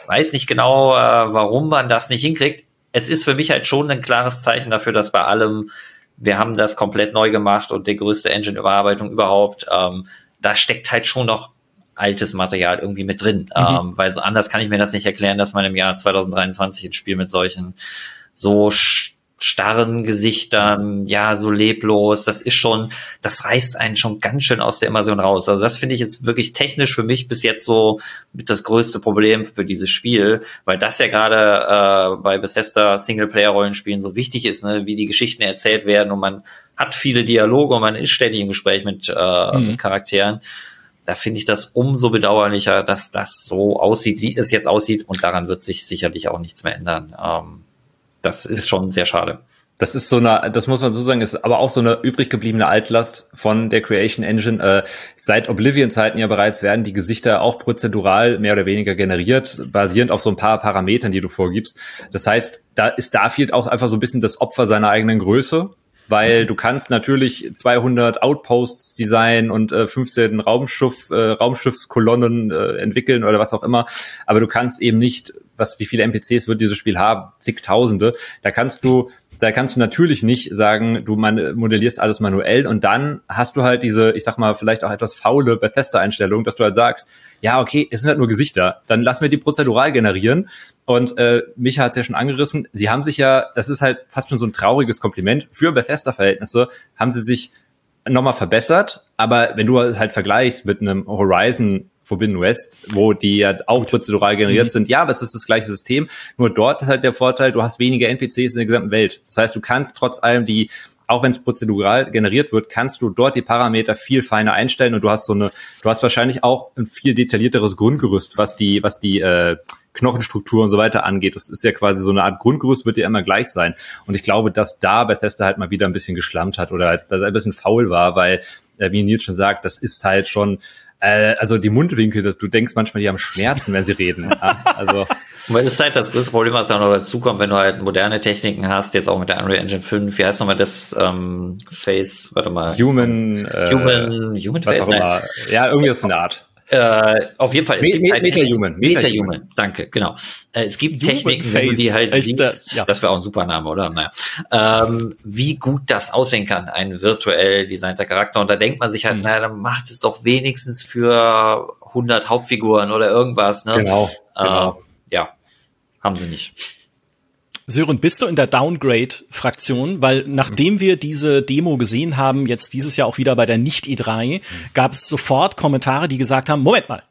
Weiß nicht genau, äh, warum man das nicht hinkriegt. Es ist für mich halt schon ein klares Zeichen dafür, dass bei allem wir haben das komplett neu gemacht und die größte Engine-Überarbeitung überhaupt. Ähm, da steckt halt schon noch altes Material irgendwie mit drin. Mhm. Ähm, weil so anders kann ich mir das nicht erklären, dass man im Jahr 2023 ein Spiel mit solchen so starren Gesichtern, ja, so leblos, das ist schon, das reißt einen schon ganz schön aus der Immersion raus. Also das finde ich jetzt wirklich technisch für mich bis jetzt so mit das größte Problem für dieses Spiel, weil das ja gerade äh, bei Bethesda Singleplayer-Rollenspielen so wichtig ist, ne, wie die Geschichten erzählt werden und man hat viele Dialoge und man ist ständig im Gespräch mit, äh, mhm. mit Charakteren da finde ich das umso bedauerlicher, dass das so aussieht, wie es jetzt aussieht. Und daran wird sich sicherlich auch nichts mehr ändern. Ähm, das ist schon sehr schade. Das ist so eine, das muss man so sagen, ist aber auch so eine übrig gebliebene Altlast von der Creation Engine. Äh, seit Oblivion-Zeiten ja bereits werden die Gesichter auch prozedural mehr oder weniger generiert, basierend auf so ein paar Parametern, die du vorgibst. Das heißt, da ist Starfield auch einfach so ein bisschen das Opfer seiner eigenen Größe weil du kannst natürlich 200 Outposts designen und äh, 15 Raumschiff, äh, Raumschiffskolonnen äh, entwickeln oder was auch immer, aber du kannst eben nicht, was wie viele NPCs wird dieses Spiel haben, zigtausende, da kannst du da kannst du natürlich nicht sagen, du modellierst alles manuell und dann hast du halt diese, ich sag mal, vielleicht auch etwas faule Bethesda-Einstellung, dass du halt sagst, ja, okay, es sind halt nur Gesichter, dann lass mir die prozedural generieren. Und äh, Micha hat es ja schon angerissen, sie haben sich ja, das ist halt fast schon so ein trauriges Kompliment, für Bethesda-Verhältnisse haben sie sich nochmal verbessert, aber wenn du es halt vergleichst mit einem Horizon Forbidden West, wo die ja auch prozedural generiert mhm. sind. Ja, aber es ist das gleiche System. Nur dort ist halt der Vorteil, du hast weniger NPCs in der gesamten Welt. Das heißt, du kannst trotz allem die auch wenn es prozedural generiert wird, kannst du dort die Parameter viel feiner einstellen und du hast so eine, du hast wahrscheinlich auch ein viel detaillierteres Grundgerüst, was die, was die äh, Knochenstruktur und so weiter angeht. Das ist ja quasi so eine Art Grundgerüst, wird ja immer gleich sein. Und ich glaube, dass da Bethesda halt mal wieder ein bisschen geschlammt hat oder halt ein bisschen faul war, weil, äh, wie Nils schon sagt, das ist halt schon äh, also die Mundwinkel, dass du denkst manchmal, die haben Schmerzen, wenn sie reden. also weil es ist halt das größte Problem, was da noch dazu kommt, wenn du halt moderne Techniken hast, jetzt auch mit der Unreal Engine 5, wie heißt nochmal das ähm, Face, warte mal. Human, äh, Human, Human Face, Ja, irgendwie ist eine Art. Äh, auf jeden Fall. Es Me gibt halt Meta-Human. Meta-Human, danke, genau. Äh, es gibt Human Techniken, Face. wenn du die halt Echt, siehst, ja. das wäre auch ein super Name, oder? Naja. Ähm, wie gut das aussehen kann, ein virtuell designter Charakter. Und da denkt man sich halt, mhm. naja, dann macht es doch wenigstens für 100 Hauptfiguren oder irgendwas. Ne? Genau, genau. Äh, ja, haben sie nicht. Sören, bist du in der Downgrade-Fraktion? Weil nachdem wir diese Demo gesehen haben, jetzt dieses Jahr auch wieder bei der Nicht-E3, gab es sofort Kommentare, die gesagt haben, Moment mal,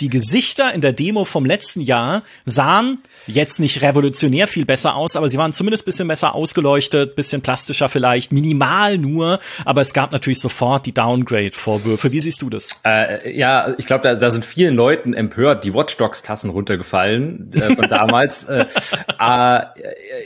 die Gesichter in der Demo vom letzten Jahr sahen jetzt nicht revolutionär viel besser aus, aber sie waren zumindest bisschen besser ausgeleuchtet, bisschen plastischer vielleicht, minimal nur, aber es gab natürlich sofort die Downgrade-Vorwürfe. Wie siehst du das? Äh, ja, ich glaube, da, da, sind vielen Leuten empört die Watch Dogs-Tassen runtergefallen äh, von damals. äh, äh,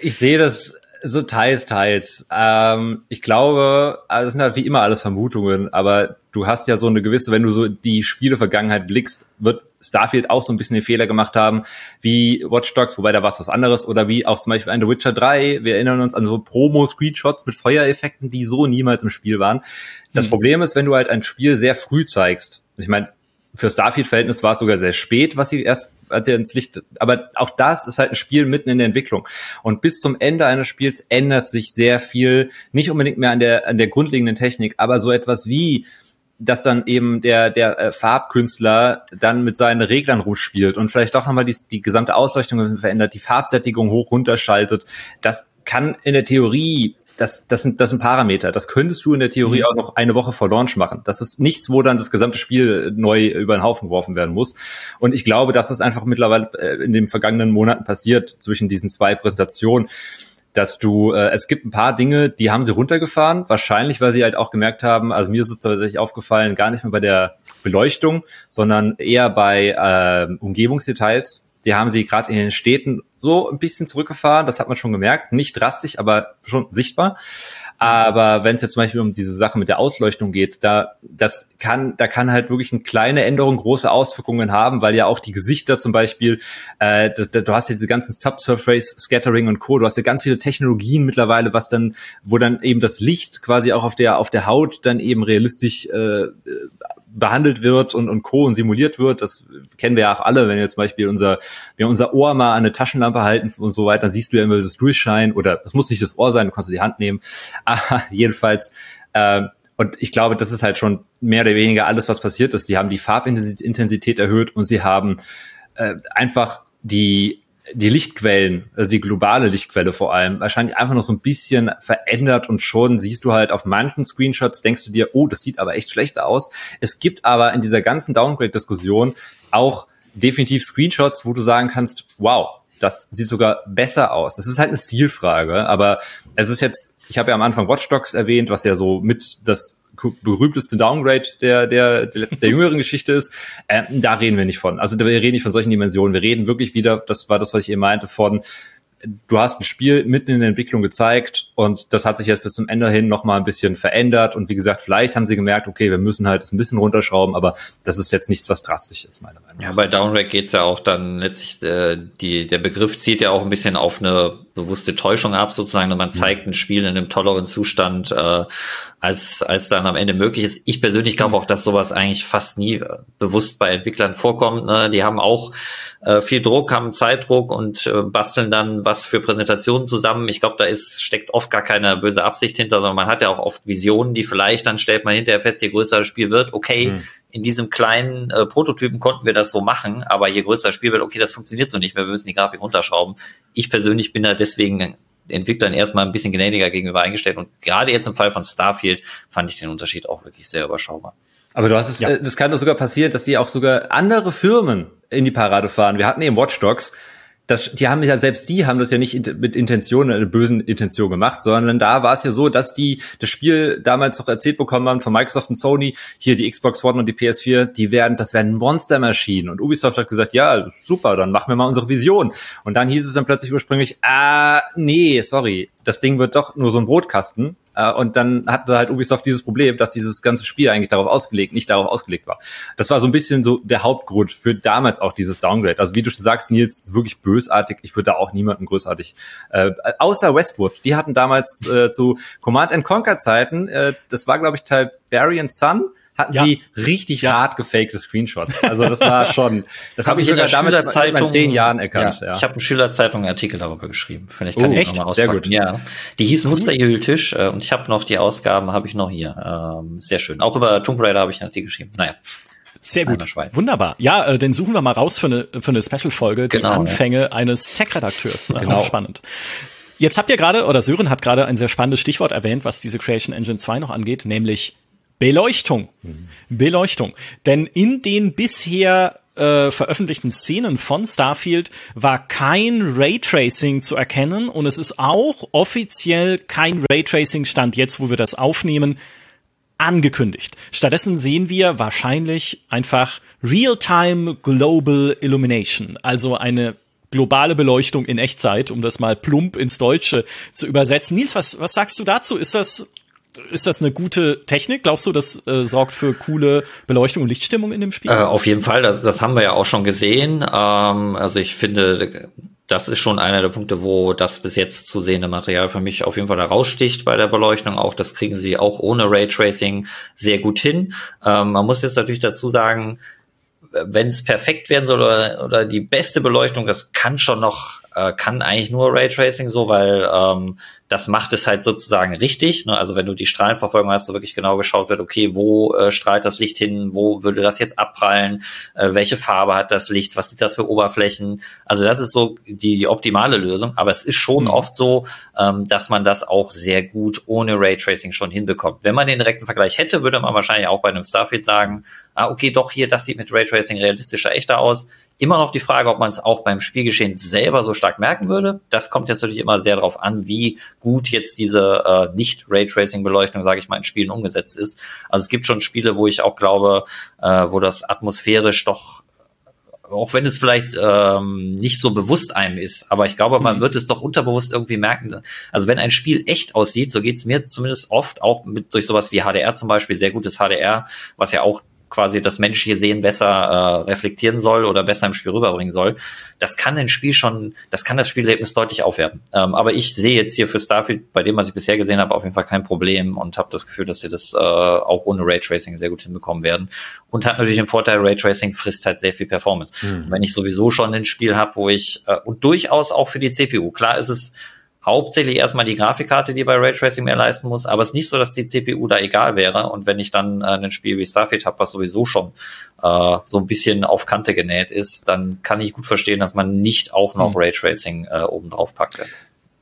ich sehe das so teils, teils. Ähm, ich glaube, also das sind halt wie immer alles Vermutungen, aber du hast ja so eine gewisse, wenn du so die Spiele-Vergangenheit blickst, wird Starfield auch so ein bisschen den Fehler gemacht haben, wie Watch Dogs, wobei da war es was anderes, oder wie auch zum Beispiel ein The Witcher 3. Wir erinnern uns an so Promo-Screenshots mit Feuereffekten, die so niemals im Spiel waren. Das hm. Problem ist, wenn du halt ein Spiel sehr früh zeigst, ich meine, für Starfield-Verhältnis war es sogar sehr spät, was sie erst, als sie ins Licht, aber auch das ist halt ein Spiel mitten in der Entwicklung. Und bis zum Ende eines Spiels ändert sich sehr viel, nicht unbedingt mehr an der, an der grundlegenden Technik, aber so etwas wie, dass dann eben der, der äh, Farbkünstler dann mit seinen Reglern rumspielt und vielleicht doch nochmal die, die gesamte Ausleuchtung verändert, die Farbsättigung hoch runterschaltet. Das kann in der Theorie das, das, sind, das sind Parameter. Das könntest du in der Theorie mhm. auch noch eine Woche vor Launch machen. Das ist nichts, wo dann das gesamte Spiel neu über den Haufen geworfen werden muss. Und ich glaube, dass das einfach mittlerweile äh, in den vergangenen Monaten passiert zwischen diesen zwei Präsentationen dass du, äh, es gibt ein paar Dinge, die haben sie runtergefahren, wahrscheinlich, weil sie halt auch gemerkt haben, also mir ist es tatsächlich aufgefallen, gar nicht mehr bei der Beleuchtung, sondern eher bei äh, Umgebungsdetails. Die haben sie gerade in den Städten so ein bisschen zurückgefahren, das hat man schon gemerkt. Nicht drastisch, aber schon sichtbar. Aber wenn es jetzt zum Beispiel um diese Sache mit der Ausleuchtung geht, da das kann, da kann halt wirklich eine kleine Änderung große Auswirkungen haben, weil ja auch die Gesichter zum Beispiel, äh, du, du hast ja diese ganzen Subsurface Scattering und Co. Du hast ja ganz viele Technologien mittlerweile, was dann, wo dann eben das Licht quasi auch auf der auf der Haut dann eben realistisch äh, behandelt wird und, und Co. und simuliert wird. Das kennen wir ja auch alle, wenn wir zum Beispiel unser, wir unser Ohr mal an eine Taschenlampe halten und so weiter, dann siehst du ja immer das Durchschein oder es muss nicht das Ohr sein, du kannst die Hand nehmen. Aber jedenfalls, äh, und ich glaube, das ist halt schon mehr oder weniger alles, was passiert ist. Die haben die Farbintensität erhöht und sie haben äh, einfach die die Lichtquellen, also die globale Lichtquelle vor allem, wahrscheinlich einfach noch so ein bisschen verändert und schon siehst du halt auf manchen Screenshots, denkst du dir, oh, das sieht aber echt schlecht aus. Es gibt aber in dieser ganzen Downgrade-Diskussion auch definitiv Screenshots, wo du sagen kannst, wow, das sieht sogar besser aus. Das ist halt eine Stilfrage, aber es ist jetzt, ich habe ja am Anfang Watch Dogs erwähnt, was ja so mit das berühmteste Downgrade der, der, der, letzten, der jüngeren Geschichte ist, äh, da reden wir nicht von. Also wir reden nicht von solchen Dimensionen. Wir reden wirklich wieder, das war das, was ich eben meinte, von du hast ein Spiel mitten in der Entwicklung gezeigt Und das hat sich jetzt bis zum Ende hin noch mal ein bisschen verändert. Und wie gesagt, vielleicht haben sie gemerkt, okay, wir müssen halt es ein bisschen runterschrauben, aber das ist jetzt nichts, was drastisch ist, meiner Meinung nach. Ja, bei Downrack geht's ja auch dann letztlich, äh, die, der Begriff zieht ja auch ein bisschen auf eine bewusste Täuschung ab, sozusagen, und man zeigt ein Spiel in einem tolleren Zustand, äh, als, als dann am Ende möglich ist. Ich persönlich glaube auch, dass sowas eigentlich fast nie äh, bewusst bei Entwicklern vorkommt. Ne? Die haben auch äh, viel Druck, haben Zeitdruck und äh, basteln dann was für Präsentationen zusammen. Ich glaube, da ist, steckt oft gar keine böse Absicht hinter, sondern man hat ja auch oft Visionen, die vielleicht, dann stellt man hinterher fest, je größer das Spiel wird, okay, mhm. In diesem kleinen äh, Prototypen konnten wir das so machen, aber je größer das Spiel wird, okay, das funktioniert so nicht mehr, wir müssen die Grafik runterschrauben. Ich persönlich bin da deswegen Entwicklern erstmal ein bisschen gnädiger gegenüber eingestellt und gerade jetzt im Fall von Starfield fand ich den Unterschied auch wirklich sehr überschaubar. Aber du hast es, ja. äh, das kann doch sogar passieren, dass die auch sogar andere Firmen in die Parade fahren. Wir hatten eben Watch Dogs, das, die haben ja selbst die haben das ja nicht mit Intention, eine bösen Intention gemacht, sondern da war es ja so, dass die das Spiel damals noch erzählt bekommen haben von Microsoft und Sony, hier die Xbox One und die PS4, die werden, das werden Monstermaschinen. Und Ubisoft hat gesagt, ja, super, dann machen wir mal unsere Vision. Und dann hieß es dann plötzlich ursprünglich, ah, nee, sorry, das Ding wird doch nur so ein Brotkasten. Äh, und dann hatte halt Ubisoft dieses Problem, dass dieses ganze Spiel eigentlich darauf ausgelegt, nicht darauf ausgelegt war. Das war so ein bisschen so der Hauptgrund für damals auch dieses Downgrade. Also wie du schon sagst, Nils, wirklich bösartig. Ich würde da auch niemanden großartig, äh, außer Westwood. Die hatten damals äh, zu Command and Conquer Zeiten, äh, das war glaube ich Tiberian Sun, hatten ja. sie richtig ja. hart gefakte Screenshots. Also das war schon, das habe ich sogar damit in zehn Jahren erkannt. Ja. ja. Ich habe in Schülerzeitung einen Artikel darüber geschrieben. Vielleicht kann oh, ich nochmal auspacken. Sehr gut. Ja, die hieß Musterhülltisch äh, und ich habe noch die Ausgaben, habe ich noch hier. Ähm, sehr schön. Auch über Tomb Raider habe ich einen Artikel geschrieben. Naja. Sehr gut. Wunderbar. Ja, äh, dann suchen wir mal raus für eine, für eine Special-Folge, genau, die Anfänge ja. eines Tech-Redakteurs. Äh, genau. Spannend. Jetzt habt ihr gerade, oder Sören hat gerade ein sehr spannendes Stichwort erwähnt, was diese Creation Engine 2 noch angeht, nämlich Beleuchtung. Mhm. Beleuchtung. Denn in den bisher äh, veröffentlichten Szenen von Starfield war kein Raytracing zu erkennen und es ist auch offiziell kein Raytracing Stand jetzt, wo wir das aufnehmen, angekündigt. Stattdessen sehen wir wahrscheinlich einfach Real-Time Global Illumination, also eine globale Beleuchtung in Echtzeit, um das mal plump ins Deutsche zu übersetzen. Nils, was, was sagst du dazu? Ist das ist das eine gute Technik? Glaubst du, das äh, sorgt für coole Beleuchtung und Lichtstimmung in dem Spiel? Äh, auf jeden Fall, das, das haben wir ja auch schon gesehen. Ähm, also ich finde, das ist schon einer der Punkte, wo das bis jetzt zu sehende Material für mich auf jeden Fall heraussticht bei der Beleuchtung. Auch das kriegen sie auch ohne Raytracing sehr gut hin. Ähm, man muss jetzt natürlich dazu sagen, wenn es perfekt werden soll oder, oder die beste Beleuchtung, das kann schon noch, äh, kann eigentlich nur Raytracing so, weil ähm, das macht es halt sozusagen richtig. Ne? Also wenn du die Strahlenverfolgung hast, so wirklich genau geschaut wird, okay, wo äh, strahlt das Licht hin, wo würde das jetzt abprallen, äh, welche Farbe hat das Licht, was sind das für Oberflächen. Also das ist so die, die optimale Lösung, aber es ist schon mhm. oft so, ähm, dass man das auch sehr gut ohne Raytracing schon hinbekommt. Wenn man den direkten Vergleich hätte, würde man wahrscheinlich auch bei einem Starfield sagen, ah, okay, doch hier, das sieht mit Raytracing realistischer, echter aus Immer noch die Frage, ob man es auch beim Spielgeschehen selber so stark merken würde. Das kommt jetzt natürlich immer sehr darauf an, wie gut jetzt diese äh, Nicht-Raytracing-Beleuchtung, sage ich mal, in Spielen umgesetzt ist. Also es gibt schon Spiele, wo ich auch glaube, äh, wo das atmosphärisch doch auch wenn es vielleicht ähm, nicht so bewusst einem ist, aber ich glaube, man mhm. wird es doch unterbewusst irgendwie merken. Also wenn ein Spiel echt aussieht, so geht es mir zumindest oft auch mit durch sowas wie HDR zum Beispiel, sehr gutes HDR, was ja auch quasi das menschliche Sehen besser äh, reflektieren soll oder besser im Spiel rüberbringen soll. Das kann ein Spiel schon, das kann das Spielerlebnis deutlich aufwerten. Ähm, aber ich sehe jetzt hier für Starfield, bei dem, was ich bisher gesehen habe, auf jeden Fall kein Problem und habe das Gefühl, dass sie das äh, auch ohne Raytracing sehr gut hinbekommen werden. Und hat natürlich den Vorteil, Raytracing frisst halt sehr viel Performance. Mhm. Wenn ich sowieso schon ein Spiel habe, wo ich, äh, und durchaus auch für die CPU, klar ist es, hauptsächlich erstmal die Grafikkarte, die bei Raytracing mehr leisten muss, aber es ist nicht so, dass die CPU da egal wäre. Und wenn ich dann äh, ein Spiel wie Starfield habe, was sowieso schon äh, so ein bisschen auf Kante genäht ist, dann kann ich gut verstehen, dass man nicht auch noch hm. Raytracing äh, oben drauf packt.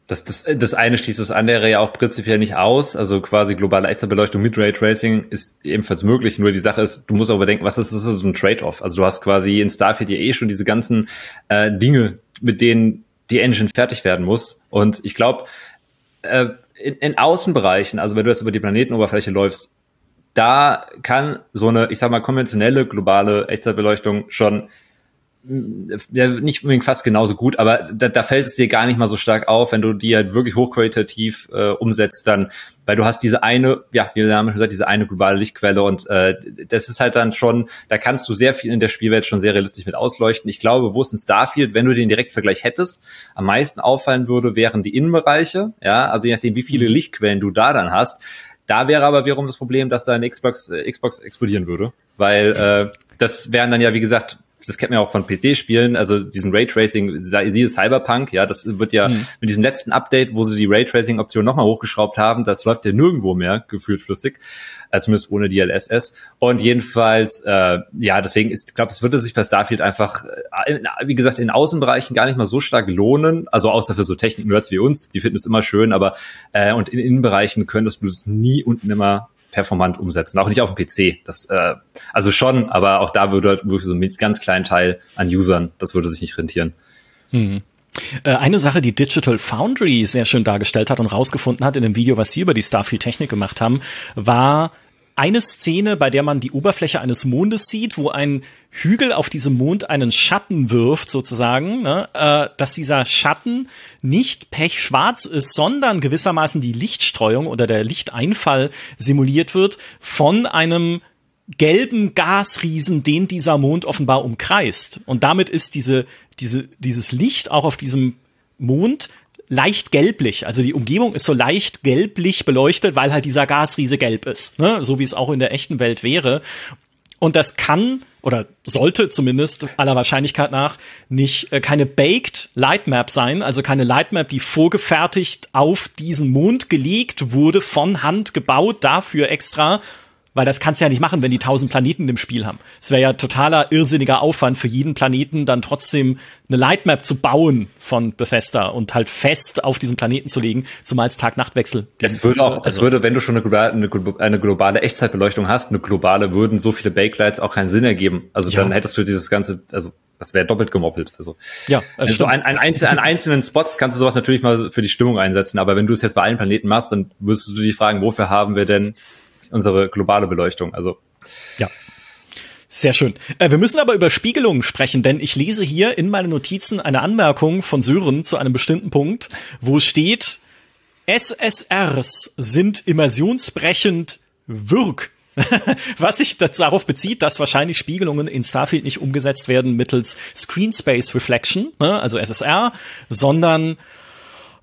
Das, das, das eine schließt das andere ja auch prinzipiell nicht aus. Also quasi globale Echterbeleuchtung mit Raytracing ist ebenfalls möglich. Nur die Sache ist, du musst aber denken, was ist, das ist so ein Trade-off? Also du hast quasi in Starfield ja eh schon diese ganzen äh, Dinge, mit denen die Engine fertig werden muss. Und ich glaube, äh, in, in Außenbereichen, also wenn du jetzt über die Planetenoberfläche läufst, da kann so eine, ich sag mal, konventionelle globale Echtzeitbeleuchtung schon ja, nicht unbedingt fast genauso gut, aber da, da fällt es dir gar nicht mal so stark auf, wenn du die halt wirklich hochqualitativ äh, umsetzt, dann, weil du hast diese eine, ja, wie der Name schon gesagt, diese eine globale Lichtquelle und äh, das ist halt dann schon, da kannst du sehr viel in der Spielwelt schon sehr realistisch mit ausleuchten. Ich glaube, wo es in Starfield, wenn du den Direktvergleich hättest, am meisten auffallen würde, wären die Innenbereiche, ja, also je nachdem, wie viele mhm. Lichtquellen du da dann hast. Da wäre aber wiederum das Problem, dass deine Xbox, äh, Xbox explodieren würde, weil äh, das wären dann ja, wie gesagt, das kennt man ja auch von PC-Spielen, also diesen Raytracing, siehe Cyberpunk, ja, das wird ja mhm. mit diesem letzten Update, wo sie die Raytracing-Option nochmal hochgeschraubt haben, das läuft ja nirgendwo mehr, gefühlt flüssig, äh, zumindest ohne DLSS. Und jedenfalls, äh, ja, deswegen ist, ich glaube, es würde sich bei Starfield einfach, äh, wie gesagt, in Außenbereichen gar nicht mal so stark lohnen, also außer für so Technik-Nerds wie uns, die finden es immer schön, aber äh, und in Innenbereichen könntest du es nie und nimmer performant umsetzen. Auch nicht auf dem PC. Das, äh, also schon, aber auch da würde wirklich so ein ganz kleinen Teil an Usern, das würde sich nicht rentieren. Mhm. Eine Sache, die Digital Foundry sehr schön dargestellt hat und rausgefunden hat in dem Video, was sie über die Starfield-Technik gemacht haben, war eine Szene, bei der man die Oberfläche eines Mondes sieht, wo ein Hügel auf diesem Mond einen Schatten wirft, sozusagen, ne, äh, dass dieser Schatten nicht pechschwarz ist, sondern gewissermaßen die Lichtstreuung oder der Lichteinfall simuliert wird von einem gelben Gasriesen, den dieser Mond offenbar umkreist. Und damit ist diese, diese, dieses Licht auch auf diesem Mond leicht gelblich. Also die Umgebung ist so leicht gelblich beleuchtet, weil halt dieser Gasriese gelb ist, ne? so wie es auch in der echten Welt wäre. Und das kann oder sollte zumindest aller Wahrscheinlichkeit nach nicht äh, keine baked Lightmap sein, also keine Lightmap, die vorgefertigt auf diesen Mond gelegt wurde, von Hand gebaut, dafür extra, weil das kannst du ja nicht machen, wenn die tausend Planeten im Spiel haben. Es wäre ja totaler irrsinniger Aufwand für jeden Planeten dann trotzdem eine Lightmap zu bauen von Bethesda und halt fest auf diesen Planeten zu legen, zumal es Tag-Nacht-Wechsel. Es würde auch, also, es würde, wenn du schon eine globale, eine, eine globale Echtzeitbeleuchtung hast, eine globale, würden so viele Bakelights auch keinen Sinn ergeben. Also ja. dann hättest du dieses ganze, also das wäre doppelt gemoppelt. Also, ja, also ein, ein einzel, an einzelnen Spots kannst du sowas natürlich mal für die Stimmung einsetzen, aber wenn du es jetzt bei allen Planeten machst, dann wirst du dich fragen, wofür haben wir denn unsere globale Beleuchtung. Also ja. Sehr schön. Äh, wir müssen aber über Spiegelungen sprechen, denn ich lese hier in meinen Notizen eine Anmerkung von Sören zu einem bestimmten Punkt, wo steht, SSRs sind immersionsbrechend wirk. Was sich darauf bezieht, dass wahrscheinlich Spiegelungen in Starfield nicht umgesetzt werden mittels Screen Space Reflection, ne, also SSR, sondern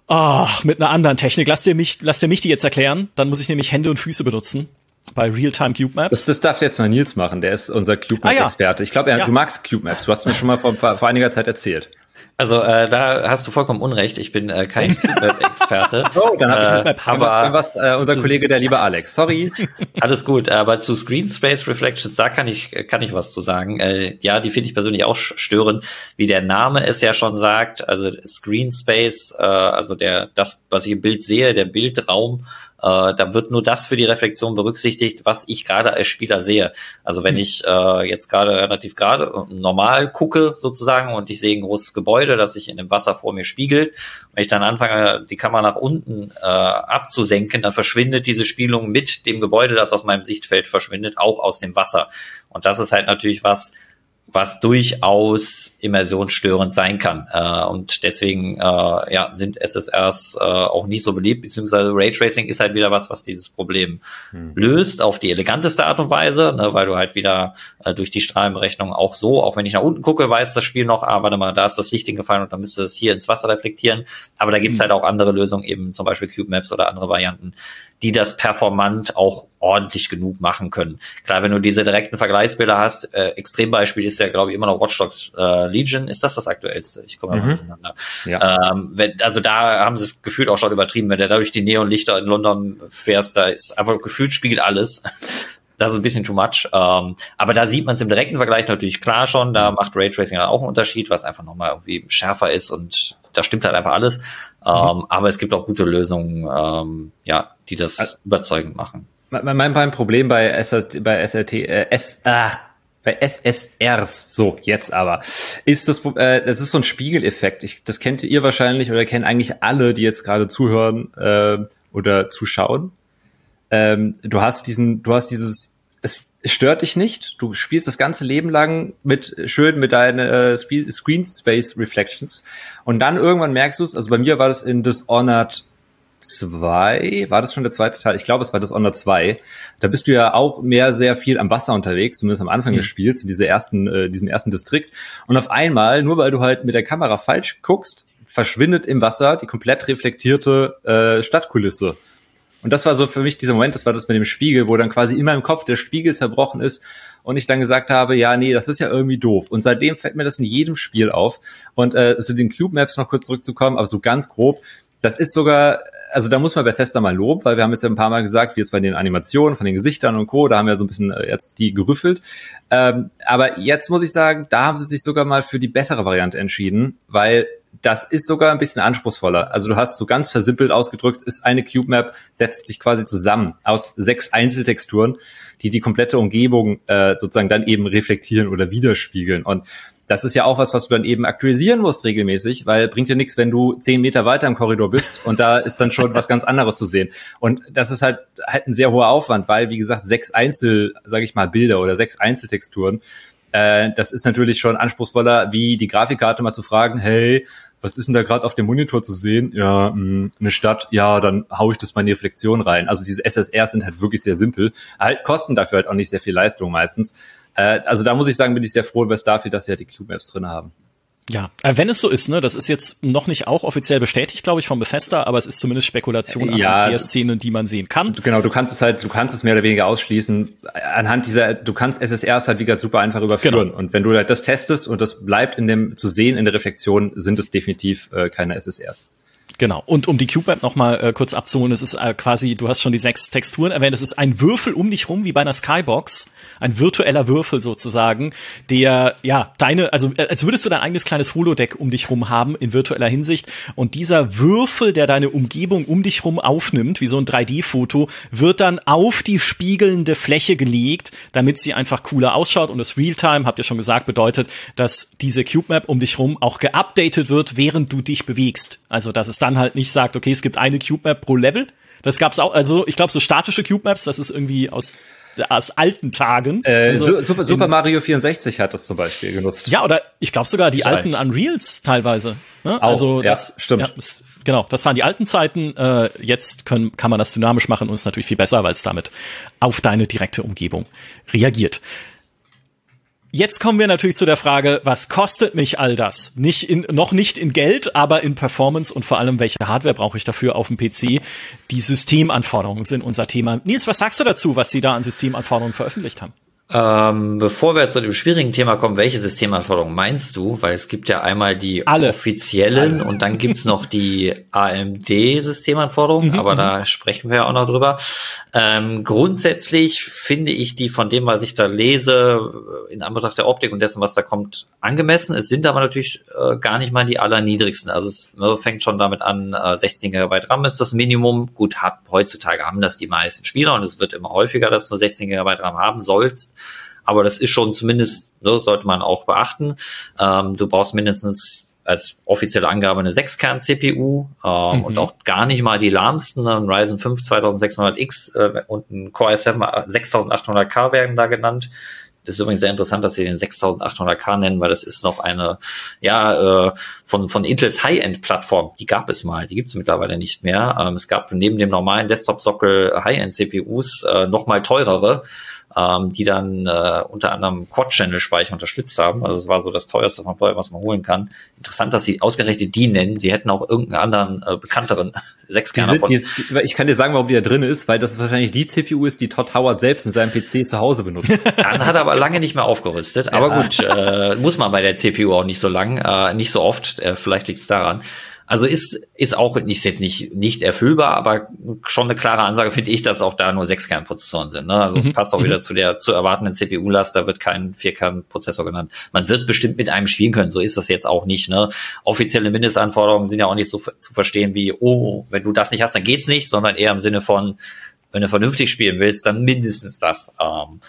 Ach, mit einer anderen Technik. Lass dir mich, lass dir mich die jetzt erklären. Dann muss ich nämlich Hände und Füße benutzen bei Realtime Cube Maps. Das, das darf jetzt mal Nils machen. Der ist unser Cube Map Experte. Ah, ja. Ich glaube, ja. du magst Cube Maps. Du hast mir schon mal vor, vor einiger Zeit erzählt. Also äh, da hast du vollkommen unrecht. Ich bin äh, kein Web-Experte. oh, dann habe ich das. Äh, aber dann was äh, unser Kollege, der liebe Alex. Sorry. Alles gut. Aber zu Screen Space Reflections, da kann ich kann ich was zu sagen. Äh, ja, die finde ich persönlich auch störend, wie der Name es ja schon sagt. Also Screen Space, äh, also der das, was ich im Bild sehe, der Bildraum äh, da wird nur das für die Reflexion berücksichtigt, was ich gerade als Spieler sehe. Also wenn mhm. ich äh, jetzt gerade relativ gerade normal gucke sozusagen und ich sehe ein großes Gebäude, das sich in dem Wasser vor mir spiegelt, wenn ich dann anfange, die Kamera nach unten äh, abzusenken, dann verschwindet diese Spiegelung mit dem Gebäude, das aus meinem Sichtfeld verschwindet, auch aus dem Wasser. Und das ist halt natürlich was, was durchaus immersionsstörend sein kann. Äh, und deswegen äh, ja, sind SSRs äh, auch nicht so beliebt, beziehungsweise Raytracing ist halt wieder was, was dieses Problem hm. löst auf die eleganteste Art und Weise, ne, weil du halt wieder äh, durch die Strahlenberechnung auch so, auch wenn ich nach unten gucke, weiß das Spiel noch, ah, warte mal, da ist das Licht hingefallen und dann müsste es hier ins Wasser reflektieren. Aber da gibt's hm. halt auch andere Lösungen, eben zum Beispiel Cube Maps oder andere Varianten, die das performant auch ordentlich genug machen können. Klar, wenn du diese direkten Vergleichsbilder hast, äh, Extrembeispiel ist ja, glaube ich, immer noch Watch Dogs äh, Legion. Ist das das aktuellste? Ich komme mhm. mal. Ja. Ähm, wenn, also da haben sie es gefühlt auch schon übertrieben. Wenn du da durch die Neonlichter in London fährst, da ist einfach gefühlt spiegelt alles. Das ist ein bisschen too much. Ähm, aber da sieht man es im direkten Vergleich natürlich klar schon. Da macht Raytracing auch einen Unterschied, was einfach nochmal irgendwie schärfer ist und da stimmt halt einfach alles. Mhm. Ähm, aber es gibt auch gute Lösungen, ähm, ja, die das also, überzeugend machen. Mein, mein Problem bei SRT, bei SRT, äh, S, ah, bei SSRs, so jetzt aber, ist das, äh, das ist so ein Spiegeleffekt. Ich, das kennt ihr wahrscheinlich oder kennen eigentlich alle, die jetzt gerade zuhören äh, oder zuschauen. Ähm, du hast diesen, du hast dieses, es, stört dich nicht. Du spielst das ganze Leben lang mit schön mit deinen äh, Screen Space Reflections und dann irgendwann merkst du es. Also bei mir war das in Dishonored 2, war das schon der zweite Teil? Ich glaube, es war Dishonored 2. Da bist du ja auch mehr sehr viel am Wasser unterwegs, zumindest am Anfang mhm. des Spiels, in dieser ersten, äh, diesem ersten Distrikt. Und auf einmal, nur weil du halt mit der Kamera falsch guckst, verschwindet im Wasser die komplett reflektierte äh, Stadtkulisse. Und das war so für mich dieser Moment, das war das mit dem Spiegel, wo dann quasi in meinem Kopf der Spiegel zerbrochen ist und ich dann gesagt habe, ja, nee, das ist ja irgendwie doof. Und seitdem fällt mir das in jedem Spiel auf. Und äh, zu den Cube Maps noch kurz zurückzukommen, aber so ganz grob, das ist sogar, also da muss man Bethesda mal loben, weil wir haben jetzt ja ein paar Mal gesagt, wie jetzt bei den Animationen von den Gesichtern und Co., da haben wir so ein bisschen äh, jetzt die gerüffelt. Ähm, aber jetzt muss ich sagen, da haben sie sich sogar mal für die bessere Variante entschieden, weil das ist sogar ein bisschen anspruchsvoller. Also du hast so ganz versimpelt ausgedrückt, ist eine Cube Map, setzt sich quasi zusammen aus sechs Einzeltexturen, die die komplette Umgebung äh, sozusagen dann eben reflektieren oder widerspiegeln. Und das ist ja auch was, was du dann eben aktualisieren musst regelmäßig, weil bringt dir nichts, wenn du zehn Meter weiter im Korridor bist und da ist dann schon was ganz anderes zu sehen. Und das ist halt halt ein sehr hoher Aufwand, weil wie gesagt sechs Einzel, sage ich mal, Bilder oder sechs Einzeltexturen äh, das ist natürlich schon anspruchsvoller, wie die Grafikkarte mal zu fragen, hey, was ist denn da gerade auf dem Monitor zu sehen? Ja, mh, hm, eine Stadt, ja, dann hau ich das mal in die Reflexion rein. Also diese SSRs sind halt wirklich sehr simpel, halt, kosten dafür halt auch nicht sehr viel Leistung meistens. Äh, also da muss ich sagen, bin ich sehr froh über Starfield, dass sie halt die Cube Maps drin haben. Ja, äh, wenn es so ist, ne, das ist jetzt noch nicht auch offiziell bestätigt, glaube ich, von Bethesda, aber es ist zumindest Spekulation ja, anhand der Szenen, die man sehen kann. Genau, du kannst es halt, du kannst es mehr oder weniger ausschließen. Anhand dieser, du kannst SSRs halt wie gesagt super einfach überführen. Genau. Und wenn du halt das testest und das bleibt in dem zu sehen in der Reflexion, sind es definitiv äh, keine SSRs. Genau. Und um die CubeMap nochmal äh, kurz abzuholen, es ist äh, quasi, du hast schon die sechs Texturen erwähnt, es ist ein Würfel um dich rum, wie bei einer Skybox. Ein virtueller Würfel sozusagen, der, ja, deine, also äh, als würdest du dein eigenes kleines Holodeck um dich rum haben, in virtueller Hinsicht. Und dieser Würfel, der deine Umgebung um dich rum aufnimmt, wie so ein 3D-Foto, wird dann auf die spiegelnde Fläche gelegt, damit sie einfach cooler ausschaut. Und das Realtime, habt ihr schon gesagt, bedeutet, dass diese CubeMap um dich rum auch geupdatet wird, während du dich bewegst. Also, dass es dann halt nicht sagt, okay, es gibt eine Cube Map pro Level. Das gab's auch, also ich glaube, so statische Cube Maps, das ist irgendwie aus aus alten Tagen. Äh, also Super, Super Mario 64 hat das zum Beispiel genutzt. Ja, oder ich glaube sogar die Sorry. alten Unreals teilweise. Ne? Auch, also das, ja, stimmt. Ja, genau, das waren die alten Zeiten. Äh, jetzt können, kann man das dynamisch machen und ist natürlich viel besser, weil es damit auf deine direkte Umgebung reagiert. Jetzt kommen wir natürlich zu der Frage, was kostet mich all das? Nicht in, noch nicht in Geld, aber in Performance und vor allem, welche Hardware brauche ich dafür auf dem PC? Die Systemanforderungen sind unser Thema. Nils, was sagst du dazu, was Sie da an Systemanforderungen veröffentlicht haben? Ähm, bevor wir zu dem schwierigen Thema kommen, welche Systemanforderungen meinst du? Weil es gibt ja einmal die Alle. offiziellen Alle. und dann gibt's noch die AMD-Systemanforderungen, mhm, aber mhm. da sprechen wir ja auch noch drüber. Ähm, grundsätzlich finde ich die von dem, was ich da lese, in Anbetracht der Optik und dessen, was da kommt, angemessen. Es sind aber natürlich äh, gar nicht mal die allerniedrigsten. Also es ne, fängt schon damit an, äh, 16 GB RAM ist das Minimum. Gut, hat, heutzutage haben das die meisten Spieler und es wird immer häufiger, dass du 16 GB RAM haben sollst. Aber das ist schon zumindest, ne, sollte man auch beachten. Ähm, du brauchst mindestens als offizielle Angabe eine 6-Kern-CPU ähm, mhm. und auch gar nicht mal die lahmsten. Ein Ryzen 5 2600X äh, und ein Core i7 6800K werden da genannt. Das ist übrigens sehr interessant, dass sie den 6800K nennen, weil das ist noch eine, ja, äh, von, von Intels High-End-Plattform. Die gab es mal, die gibt es mittlerweile nicht mehr. Ähm, es gab neben dem normalen Desktop-Sockel High-End-CPUs äh, noch mal teurere ähm, die dann äh, unter anderem Quad-Channel-Speicher unterstützt haben. Also es war so das teuerste von Player, was man holen kann. Interessant, dass sie ausgerechnet die nennen. Sie hätten auch irgendeinen anderen äh, bekannteren Sechskerner Ich kann dir sagen, warum die da drin ist, weil das wahrscheinlich die CPU ist, die Todd Howard selbst in seinem PC zu Hause benutzt. Dann hat er aber lange nicht mehr aufgerüstet. Aber ja. gut, äh, muss man bei der CPU auch nicht so lang, äh, nicht so oft. Äh, vielleicht liegt es daran. Also ist, ist auch nicht, jetzt nicht, nicht erfüllbar, aber schon eine klare Ansage finde ich, dass auch da nur Sechskernprozessoren sind. Ne? Also mhm. es passt auch mhm. wieder zu der zu erwartenden CPU-Last, da wird kein Vierkernprozessor genannt. Man wird bestimmt mit einem spielen können, so ist das jetzt auch nicht. Ne? Offizielle Mindestanforderungen sind ja auch nicht so zu verstehen wie, oh, wenn du das nicht hast, dann geht's nicht, sondern eher im Sinne von, wenn du vernünftig spielen willst, dann mindestens das. Ähm,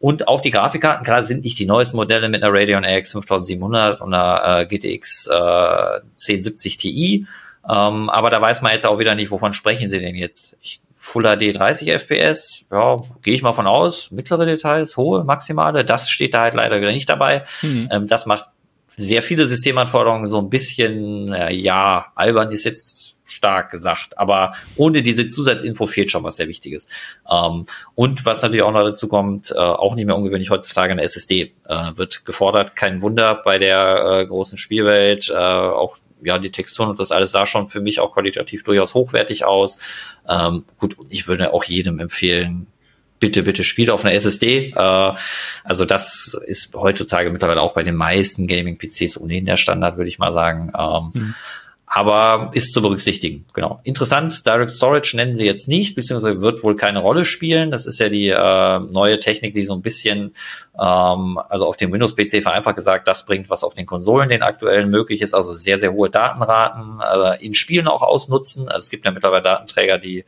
und auch die Grafikkarten gerade sind nicht die neuesten Modelle mit einer Radeon RX 5700 und einer äh, GTX äh, 1070 Ti. Ähm, aber da weiß man jetzt auch wieder nicht, wovon sprechen sie denn jetzt. Ich Full HD 30 FPS, ja, gehe ich mal von aus. Mittlere Details, hohe, maximale, das steht da halt leider wieder nicht dabei. Mhm. Ähm, das macht sehr viele Systemanforderungen so ein bisschen, äh, ja, albern ist jetzt stark gesagt, aber ohne diese Zusatzinfo fehlt schon was sehr Wichtiges. Ähm, und was natürlich auch noch dazu kommt, äh, auch nicht mehr ungewöhnlich heutzutage eine SSD äh, wird gefordert. Kein Wunder bei der äh, großen Spielwelt, äh, auch ja, die Texturen und das alles sah schon für mich auch qualitativ durchaus hochwertig aus. Ähm, gut, ich würde auch jedem empfehlen, bitte, bitte spielt auf einer SSD. Äh, also das ist heutzutage mittlerweile auch bei den meisten Gaming-PCs ohnehin der Standard, würde ich mal sagen. Ähm, mhm. Aber ist zu berücksichtigen, genau. Interessant, Direct Storage nennen sie jetzt nicht, beziehungsweise wird wohl keine Rolle spielen. Das ist ja die äh, neue Technik, die so ein bisschen, ähm, also auf dem Windows-PC vereinfacht gesagt, das bringt, was auf den Konsolen den aktuellen möglich ist, also sehr, sehr hohe Datenraten, äh, in Spielen auch ausnutzen. Also es gibt ja mittlerweile Datenträger, die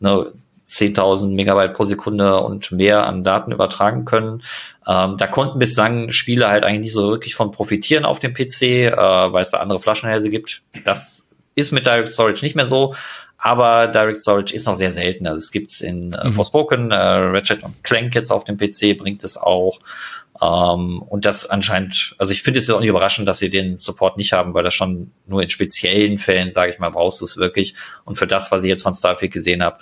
ne, 10.000 Megabyte pro Sekunde und mehr an Daten übertragen können. Ähm, da konnten bislang Spiele halt eigentlich nicht so wirklich von profitieren auf dem PC, äh, weil es da andere Flaschenhälse gibt. Das ist mit Direct Storage nicht mehr so. Aber Direct Storage ist noch sehr selten. Also es gibt's in äh, mhm. Forspoken, äh, Ratchet und Clank jetzt auf dem PC, bringt es auch. Ähm, und das anscheinend, also ich finde es ja auch nicht überraschend, dass sie den Support nicht haben, weil das schon nur in speziellen Fällen, sage ich mal, brauchst du es wirklich. Und für das, was ich jetzt von Starfield gesehen habe,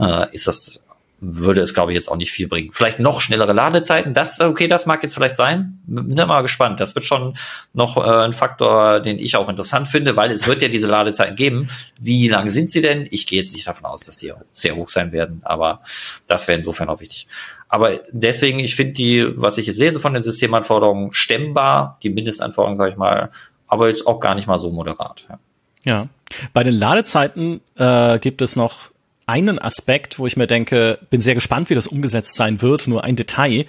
äh, ist das würde es, glaube ich, jetzt auch nicht viel bringen. Vielleicht noch schnellere Ladezeiten, das, okay, das mag jetzt vielleicht sein. Bin da mal gespannt. Das wird schon noch äh, ein Faktor, den ich auch interessant finde, weil es wird ja diese Ladezeiten geben. Wie lang sind sie denn? Ich gehe jetzt nicht davon aus, dass sie sehr hoch sein werden, aber das wäre insofern auch wichtig. Aber deswegen, ich finde die, was ich jetzt lese von den Systemanforderungen, stemmbar, die Mindestanforderungen, sage ich mal, aber jetzt auch gar nicht mal so moderat. Ja, ja. bei den Ladezeiten äh, gibt es noch einen Aspekt, wo ich mir denke, bin sehr gespannt, wie das umgesetzt sein wird, nur ein Detail,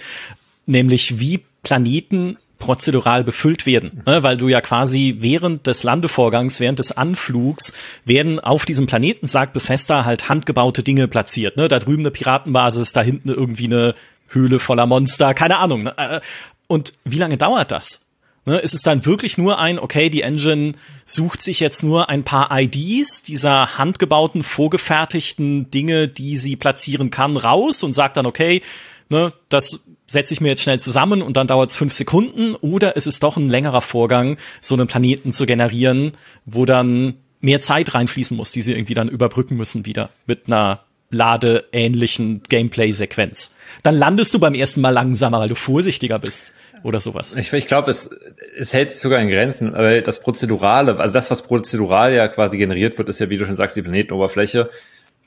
nämlich wie Planeten prozedural befüllt werden, ne? weil du ja quasi während des Landevorgangs, während des Anflugs werden auf diesem Planeten, sagt Bethesda, halt handgebaute Dinge platziert. Ne? Da drüben eine Piratenbasis, da hinten irgendwie eine Höhle voller Monster, keine Ahnung. Ne? Äh, und wie lange dauert das? Ne, ist es dann wirklich nur ein, okay, die Engine sucht sich jetzt nur ein paar IDs dieser handgebauten, vorgefertigten Dinge, die sie platzieren kann, raus und sagt dann, okay, ne, das setze ich mir jetzt schnell zusammen und dann dauert es fünf Sekunden oder ist es doch ein längerer Vorgang, so einen Planeten zu generieren, wo dann mehr Zeit reinfließen muss, die sie irgendwie dann überbrücken müssen wieder mit einer ladeähnlichen Gameplay-Sequenz. Dann landest du beim ersten Mal langsamer, weil du vorsichtiger bist oder sowas. Ich, ich glaube, es, es hält sich sogar in Grenzen, weil das Prozedurale, also das, was prozedural ja quasi generiert wird, ist ja, wie du schon sagst, die Planetenoberfläche.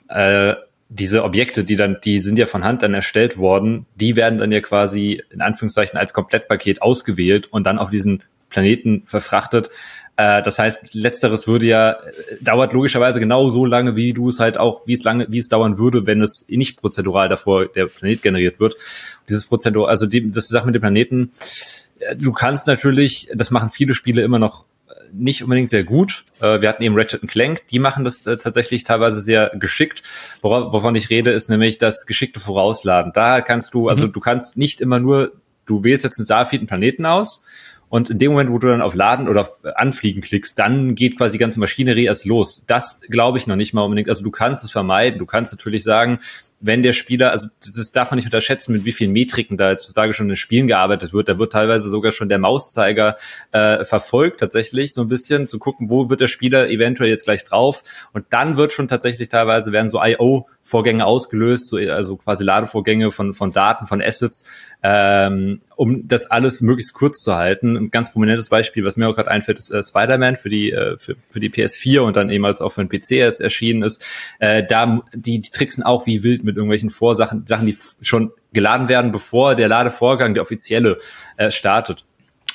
Äh, diese Objekte, die dann, die sind ja von Hand dann erstellt worden, die werden dann ja quasi in Anführungszeichen als Komplettpaket ausgewählt und dann auf diesen Planeten verfrachtet. Äh, das heißt, letzteres würde ja, äh, dauert logischerweise genau so lange, wie du es halt auch, wie es lange, wie es dauern würde, wenn es nicht prozedural davor der Planet generiert wird. Dieses Prozedur, also die, das Sache mit dem Planeten, äh, du kannst natürlich, das machen viele Spiele immer noch nicht unbedingt sehr gut. Äh, wir hatten eben Ratchet Clank, die machen das äh, tatsächlich teilweise sehr geschickt. Wovon ich rede, ist nämlich das geschickte Vorausladen. Da kannst du, also mhm. du kannst nicht immer nur, du wählst jetzt einen Starfield einen Planeten aus und in dem Moment, wo du dann auf Laden oder auf Anfliegen klickst, dann geht quasi die ganze Maschinerie erst los. Das glaube ich noch nicht mal unbedingt. Also du kannst es vermeiden. Du kannst natürlich sagen, wenn der Spieler, also das darf man nicht unterschätzen, mit wie vielen Metriken da heutzutage schon in Spielen gearbeitet wird. Da wird teilweise sogar schon der Mauszeiger äh, verfolgt, tatsächlich so ein bisschen, zu gucken, wo wird der Spieler eventuell jetzt gleich drauf. Und dann wird schon tatsächlich teilweise werden so IO Vorgänge ausgelöst, so, also quasi Ladevorgänge von, von Daten, von Assets, ähm, um das alles möglichst kurz zu halten. Ein ganz prominentes Beispiel, was mir auch gerade einfällt, ist äh, Spider-Man für die, äh, für, für die PS4 und dann eben als auch für den PC jetzt erschienen ist. Äh, da, die, die tricksen auch wie wild mit irgendwelchen Vorsachen, Sachen, die schon geladen werden, bevor der Ladevorgang, der offizielle, äh, startet.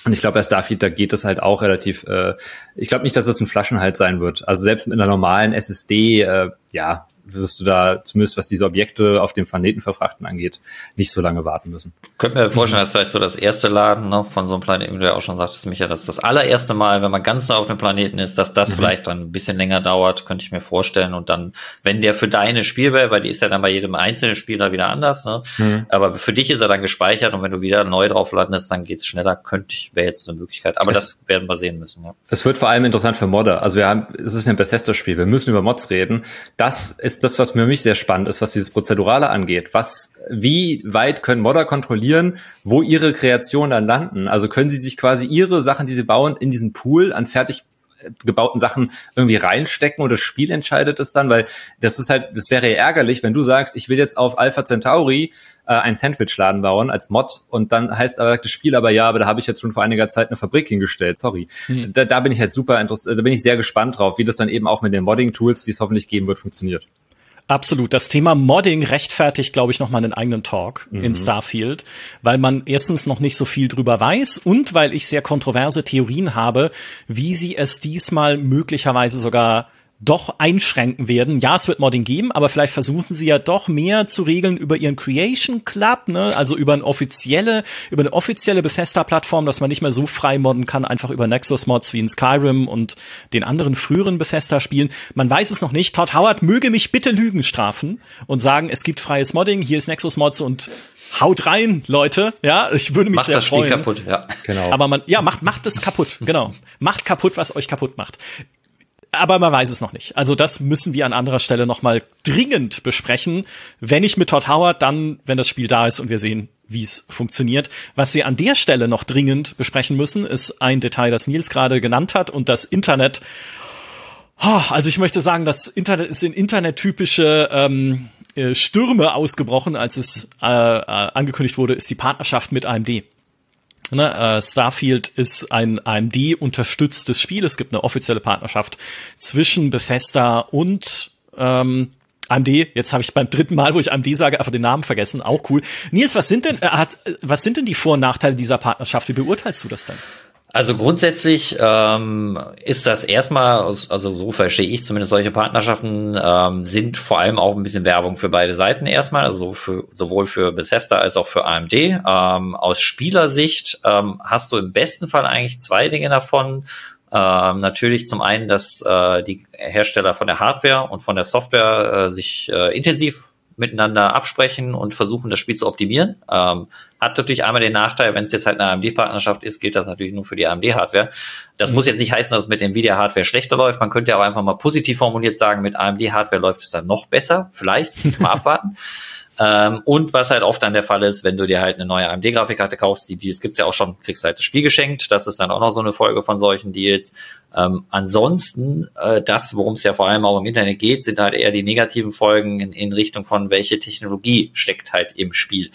Und ich glaube, bei Starfield, da geht es halt auch relativ, äh, ich glaube nicht, dass das ein Flaschenhalt sein wird. Also selbst mit einer normalen SSD, äh, ja, wirst du da, zumindest was diese Objekte auf dem Planeten verfrachten angeht, nicht so lange warten müssen. Könnte mir vorstellen, dass vielleicht so das erste Laden ne, von so einem Planeten, wie du ja auch schon sagtest, Micha, dass das allererste Mal, wenn man ganz neu auf dem Planeten ist, dass das mhm. vielleicht dann ein bisschen länger dauert, könnte ich mir vorstellen. Und dann, wenn der für deine Spielwelt, weil die ist ja dann bei jedem einzelnen Spieler wieder anders, ne? Mhm. aber für dich ist er dann gespeichert und wenn du wieder neu drauf landest, dann geht's schneller, könnte ich, wäre jetzt eine Möglichkeit. Aber es, das werden wir sehen müssen. Ja. Es wird vor allem interessant für Modder. Also wir haben, es ist ein Bethesda-Spiel, wir müssen über Mods reden. Das ist ist das, was für mich sehr spannend ist, was dieses Prozedurale angeht. Was, wie weit können Modder kontrollieren, wo ihre Kreationen dann landen? Also können sie sich quasi ihre Sachen, die sie bauen, in diesen Pool an fertig gebauten Sachen irgendwie reinstecken und das Spiel entscheidet es dann, weil das ist halt, das wäre ja ärgerlich, wenn du sagst, ich will jetzt auf Alpha Centauri äh, ein Sandwichladen bauen als Mod und dann heißt aber das Spiel aber ja, aber da habe ich jetzt schon vor einiger Zeit eine Fabrik hingestellt, sorry. Hm. Da, da bin ich halt super interessiert, da bin ich sehr gespannt drauf, wie das dann eben auch mit den Modding-Tools, die es hoffentlich geben wird, funktioniert. Absolut. Das Thema Modding rechtfertigt, glaube ich, noch mal einen eigenen Talk mhm. in Starfield, weil man erstens noch nicht so viel drüber weiß und weil ich sehr kontroverse Theorien habe, wie sie es diesmal möglicherweise sogar doch einschränken werden. Ja, es wird Modding geben, aber vielleicht versuchen sie ja doch mehr zu regeln über ihren Creation Club, ne? also über eine offizielle, über eine offizielle Bethesda-Plattform, dass man nicht mehr so frei modden kann, einfach über Nexus-Mods wie in Skyrim und den anderen früheren Bethesda-Spielen. Man weiß es noch nicht. Todd Howard möge mich bitte Lügen strafen und sagen, es gibt freies Modding, hier ist Nexus-Mods und haut rein, Leute. Ja, ich würde mich macht sehr das freuen. Spiel kaputt, ja. Genau. Aber man, ja, macht, macht es kaputt. Genau. Macht kaputt, was euch kaputt macht aber man weiß es noch nicht. Also das müssen wir an anderer Stelle noch mal dringend besprechen. Wenn nicht mit Todd Howard, dann, wenn das Spiel da ist und wir sehen, wie es funktioniert. Was wir an der Stelle noch dringend besprechen müssen, ist ein Detail, das Nils gerade genannt hat und das Internet. Oh, also ich möchte sagen, das Internet ist in Internet-typische ähm, äh, Stürme ausgebrochen, als es äh, äh, angekündigt wurde, ist die Partnerschaft mit AMD. Ne, äh, Starfield ist ein AMD-unterstütztes Spiel. Es gibt eine offizielle Partnerschaft zwischen Bethesda und ähm, AMD. Jetzt habe ich beim dritten Mal, wo ich AMD sage, einfach den Namen vergessen. Auch cool. Nils, was sind denn, äh, hat, was sind denn die Vor- und Nachteile dieser Partnerschaft? Wie beurteilst du das denn? Also grundsätzlich ähm, ist das erstmal, also so verstehe ich zumindest solche Partnerschaften, ähm, sind vor allem auch ein bisschen Werbung für beide Seiten erstmal, also für, sowohl für Bethesda als auch für AMD. Ähm, aus Spielersicht ähm, hast du im besten Fall eigentlich zwei Dinge davon. Ähm, natürlich zum einen, dass äh, die Hersteller von der Hardware und von der Software äh, sich äh, intensiv miteinander absprechen und versuchen, das Spiel zu optimieren. Ähm, hat natürlich einmal den Nachteil, wenn es jetzt halt eine AMD-Partnerschaft ist, gilt das natürlich nur für die AMD-Hardware. Das mhm. muss jetzt nicht heißen, dass es mit Nvidia-Hardware schlechter läuft. Man könnte aber einfach mal positiv formuliert sagen, mit AMD-Hardware läuft es dann noch besser. Vielleicht, mal abwarten. Ähm, und was halt oft dann der Fall ist, wenn du dir halt eine neue AMD-Grafikkarte kaufst, die Deals gibt's ja auch schon, kriegst halt das Spiel geschenkt. Das ist dann auch noch so eine Folge von solchen Deals. Ähm, ansonsten, äh, das, worum es ja vor allem auch im Internet geht, sind halt eher die negativen Folgen in, in Richtung von welche Technologie steckt halt im Spiel.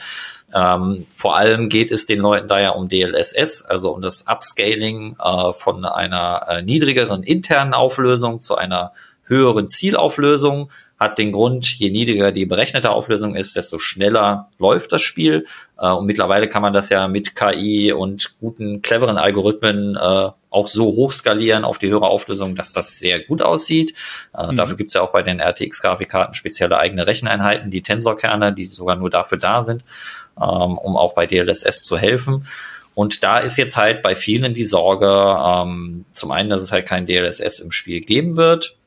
Ähm, vor allem geht es den Leuten da ja um DLSS, also um das Upscaling äh, von einer äh, niedrigeren internen Auflösung zu einer höheren Zielauflösung hat den Grund, je niedriger die berechnete Auflösung ist, desto schneller läuft das Spiel. Äh, und mittlerweile kann man das ja mit KI und guten, cleveren Algorithmen äh, auch so hochskalieren auf die höhere Auflösung, dass das sehr gut aussieht. Äh, mhm. Dafür gibt's ja auch bei den RTX-Grafikkarten spezielle eigene Recheneinheiten, die Tensorkerne, die sogar nur dafür da sind, ähm, um auch bei DLSS zu helfen. Und da ist jetzt halt bei vielen die Sorge, ähm, zum einen, dass es halt kein DLSS im Spiel geben wird.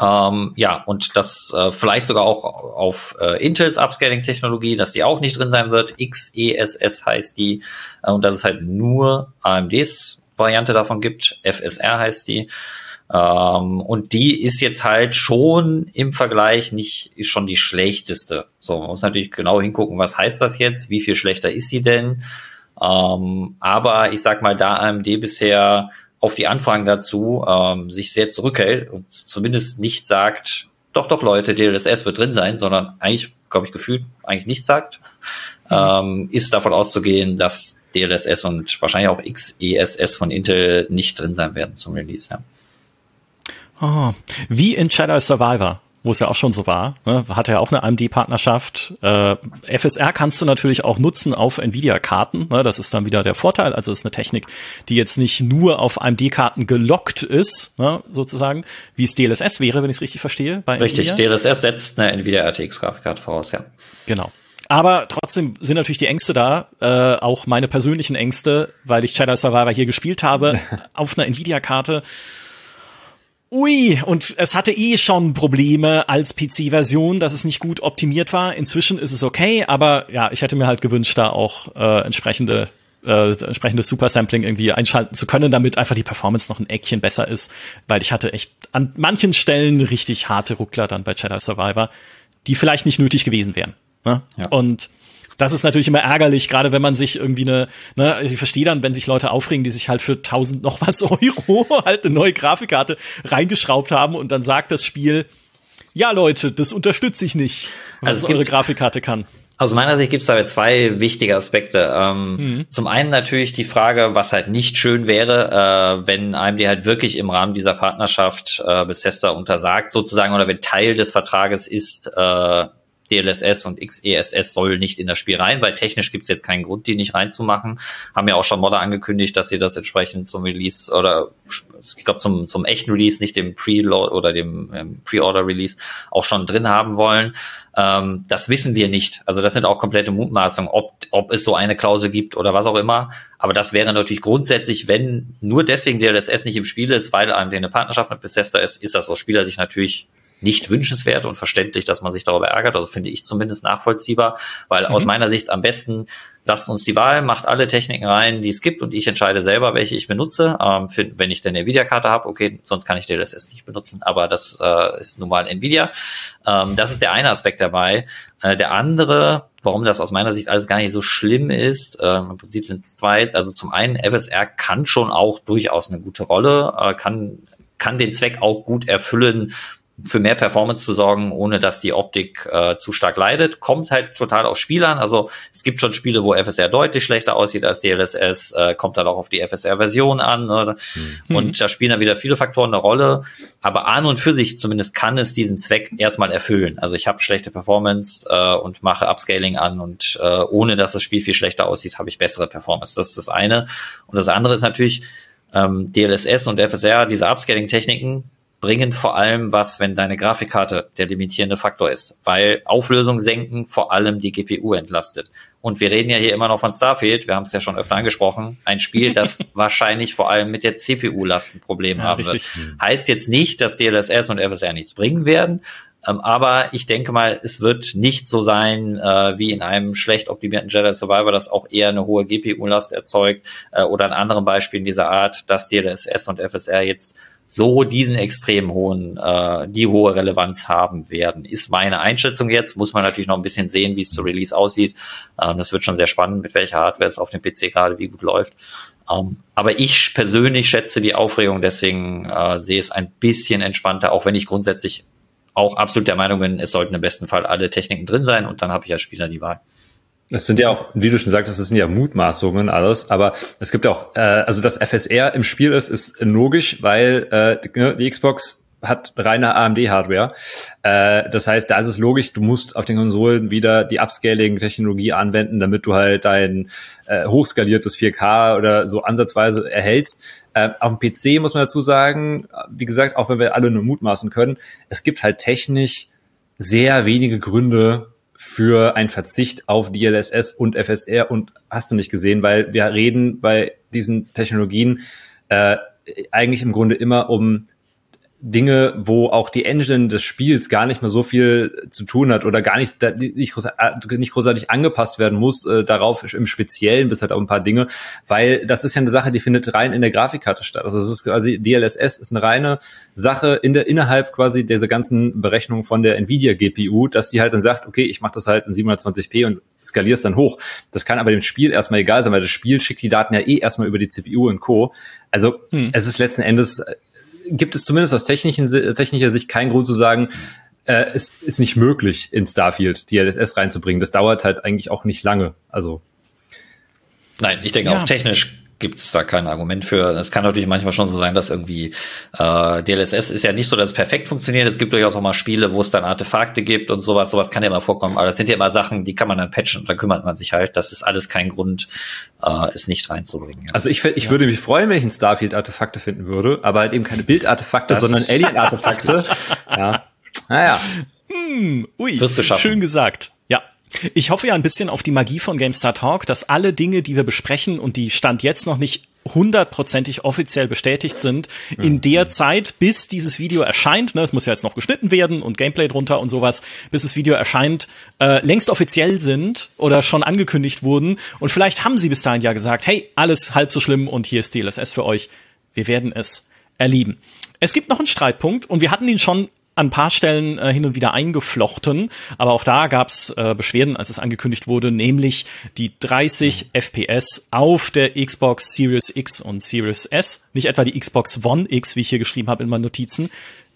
Ähm, ja, und das äh, vielleicht sogar auch auf äh, Intels Upscaling-Technologie, dass die auch nicht drin sein wird. XESS heißt die. Äh, und dass es halt nur AMDs Variante davon gibt. FSR heißt die. Ähm, und die ist jetzt halt schon im Vergleich nicht, ist schon die schlechteste. So, man muss natürlich genau hingucken, was heißt das jetzt? Wie viel schlechter ist sie denn? Ähm, aber ich sag mal, da AMD bisher auf die Anfragen dazu ähm, sich sehr zurückhält und zumindest nicht sagt, doch, doch, Leute, DLSS wird drin sein, sondern eigentlich, glaube ich, gefühlt eigentlich nichts sagt, mhm. ähm, ist davon auszugehen, dass DLSS und wahrscheinlich auch XESS von Intel nicht drin sein werden zum Release, ja. Oh, wie in Shadow Survivor wo es ja auch schon so war, ne, hat ja auch eine AMD-Partnerschaft. Äh, FSR kannst du natürlich auch nutzen auf Nvidia-Karten. Ne, das ist dann wieder der Vorteil. Also es ist eine Technik, die jetzt nicht nur auf AMD-Karten gelockt ist, ne, sozusagen, wie es DLSS wäre, wenn ich es richtig verstehe. Bei richtig, Nvidia. DLSS setzt eine Nvidia RTX-Grafikkarte voraus, ja. Genau. Aber trotzdem sind natürlich die Ängste da, äh, auch meine persönlichen Ängste, weil ich Shadow Survivor hier gespielt habe, auf einer Nvidia-Karte Ui, und es hatte eh schon Probleme als PC-Version, dass es nicht gut optimiert war. Inzwischen ist es okay, aber ja, ich hätte mir halt gewünscht, da auch äh, entsprechende äh, entsprechendes Supersampling irgendwie einschalten zu können, damit einfach die Performance noch ein Eckchen besser ist, weil ich hatte echt an manchen Stellen richtig harte Ruckler dann bei Jedi Survivor, die vielleicht nicht nötig gewesen wären. Ne? Ja. Und das ist natürlich immer ärgerlich, gerade wenn man sich irgendwie eine, ne, ich verstehe dann, wenn sich Leute aufregen, die sich halt für 1000 noch was Euro halt eine neue Grafikkarte reingeschraubt haben und dann sagt das Spiel, ja Leute, das unterstütze ich nicht, was also eure Grafikkarte kann. Aus meiner Sicht gibt es da zwei wichtige Aspekte. Ähm, mhm. Zum einen natürlich die Frage, was halt nicht schön wäre, äh, wenn einem die halt wirklich im Rahmen dieser Partnerschaft äh, Bethesda untersagt, sozusagen, oder wenn Teil des Vertrages ist, äh, DLSS und XESS soll nicht in das Spiel rein, weil technisch gibt es jetzt keinen Grund, die nicht reinzumachen. Haben ja auch schon Modder angekündigt, dass sie das entsprechend zum Release oder ich glaube zum, zum echten Release, nicht dem Preload oder dem ähm, Pre-Order-Release auch schon drin haben wollen. Ähm, das wissen wir nicht. Also das sind auch komplette Mutmaßungen, ob, ob es so eine Klausel gibt oder was auch immer. Aber das wäre natürlich grundsätzlich, wenn nur deswegen DLSS nicht im Spiel ist, weil einem eine Partnerschaft mit Bethesda ist, ist das aus Spieler sich natürlich nicht wünschenswert und verständlich, dass man sich darüber ärgert. Also finde ich zumindest nachvollziehbar, weil mhm. aus meiner Sicht am besten lasst uns die Wahl, macht alle Techniken rein, die es gibt und ich entscheide selber, welche ich benutze. Ähm, für, wenn ich denn eine Nvidia-Karte habe, okay, sonst kann ich DLSS nicht benutzen, aber das äh, ist nun mal Nvidia. Ähm, das ist der eine Aspekt dabei. Äh, der andere, warum das aus meiner Sicht alles gar nicht so schlimm ist, äh, im Prinzip sind es zwei. Also zum einen, FSR kann schon auch durchaus eine gute Rolle, äh, kann kann den Zweck auch gut erfüllen, für mehr Performance zu sorgen, ohne dass die Optik äh, zu stark leidet. Kommt halt total auf Spiel an. Also es gibt schon Spiele, wo FSR deutlich schlechter aussieht als DLSS, äh, kommt dann auch auf die FSR-Version an. Ne? Mhm. Und da spielen dann wieder viele Faktoren eine Rolle. Aber an und für sich zumindest kann es diesen Zweck erstmal erfüllen. Also ich habe schlechte Performance äh, und mache Upscaling an und äh, ohne dass das Spiel viel schlechter aussieht, habe ich bessere Performance. Das ist das eine. Und das andere ist natürlich, ähm, DLSS und FSR, diese Upscaling-Techniken, bringen vor allem was, wenn deine Grafikkarte der limitierende Faktor ist, weil Auflösung senken vor allem die GPU entlastet. Und wir reden ja hier immer noch von Starfield, wir haben es ja schon öfter angesprochen, ein Spiel, das wahrscheinlich vor allem mit der CPU-Last ein Problem ja, haben richtig. wird. Heißt jetzt nicht, dass DLSS und FSR nichts bringen werden, ähm, aber ich denke mal, es wird nicht so sein äh, wie in einem schlecht optimierten Jedi Survivor, das auch eher eine hohe GPU-Last erzeugt äh, oder in anderen Beispielen dieser Art, dass DLSS und FSR jetzt so diesen extrem hohen, äh, die hohe Relevanz haben werden. Ist meine Einschätzung jetzt. Muss man natürlich noch ein bisschen sehen, wie es zu Release aussieht. Ähm, das wird schon sehr spannend, mit welcher Hardware es auf dem PC gerade wie gut läuft. Ähm, aber ich persönlich schätze die Aufregung, deswegen äh, sehe es ein bisschen entspannter, auch wenn ich grundsätzlich auch absolut der Meinung bin, es sollten im besten Fall alle Techniken drin sein und dann habe ich als Spieler die Wahl. Das sind ja auch, wie du schon sagtest, das sind ja Mutmaßungen alles, aber es gibt auch, äh, also dass FSR im Spiel ist, ist logisch, weil äh, die, die Xbox hat reine AMD-Hardware. Äh, das heißt, da ist es logisch, du musst auf den Konsolen wieder die Upscaling-Technologie anwenden, damit du halt dein äh, hochskaliertes 4K oder so ansatzweise erhältst. Äh, auf dem PC muss man dazu sagen, wie gesagt, auch wenn wir alle nur mutmaßen können, es gibt halt technisch sehr wenige Gründe, für einen Verzicht auf DLSS und FSR und hast du nicht gesehen, weil wir reden bei diesen Technologien äh, eigentlich im Grunde immer um Dinge, wo auch die Engine des Spiels gar nicht mehr so viel zu tun hat oder gar nicht, nicht, großartig, nicht großartig angepasst werden muss, äh, darauf im Speziellen, bis halt auch ein paar Dinge, weil das ist ja eine Sache, die findet rein in der Grafikkarte statt. Also es ist quasi, DLSS ist eine reine Sache in der, innerhalb quasi dieser ganzen Berechnung von der Nvidia GPU, dass die halt dann sagt, okay, ich mache das halt in 720p und skaliere es dann hoch. Das kann aber dem Spiel erstmal egal sein, weil das Spiel schickt die Daten ja eh erstmal über die CPU und Co. Also hm. es ist letzten Endes gibt es zumindest aus technischen, technischer Sicht keinen Grund zu sagen, äh, es ist nicht möglich, in Starfield die LSS reinzubringen. Das dauert halt eigentlich auch nicht lange. Also. Nein, ich denke ja. auch technisch gibt es da kein Argument für. Es kann natürlich manchmal schon so sein, dass irgendwie äh, DLSS ist ja nicht so, dass es perfekt funktioniert. Es gibt durchaus auch mal Spiele, wo es dann Artefakte gibt und sowas. Sowas kann ja immer vorkommen. Aber das sind ja immer Sachen, die kann man dann patchen und da kümmert man sich halt. Das ist alles kein Grund, äh, es nicht reinzubringen. Ja. Also ich, ich ja. würde mich freuen, wenn ich in Starfield Artefakte finden würde, aber halt eben keine Bildartefakte, sondern Alien-Artefakte. ja. Naja. Hm, ui, schön gesagt. Ich hoffe ja ein bisschen auf die Magie von GameStar Talk, dass alle Dinge, die wir besprechen und die Stand jetzt noch nicht hundertprozentig offiziell bestätigt sind, in der Zeit, bis dieses Video erscheint, ne, es muss ja jetzt noch geschnitten werden und Gameplay drunter und sowas, bis das Video erscheint, äh, längst offiziell sind oder schon angekündigt wurden. Und vielleicht haben sie bis dahin ja gesagt, hey, alles halb so schlimm und hier ist DLSS für euch. Wir werden es erleben. Es gibt noch einen Streitpunkt und wir hatten ihn schon an ein paar Stellen äh, hin und wieder eingeflochten, aber auch da gab's äh, Beschwerden, als es angekündigt wurde, nämlich die 30 mhm. FPS auf der Xbox Series X und Series S, nicht etwa die Xbox One X, wie ich hier geschrieben habe in meinen Notizen.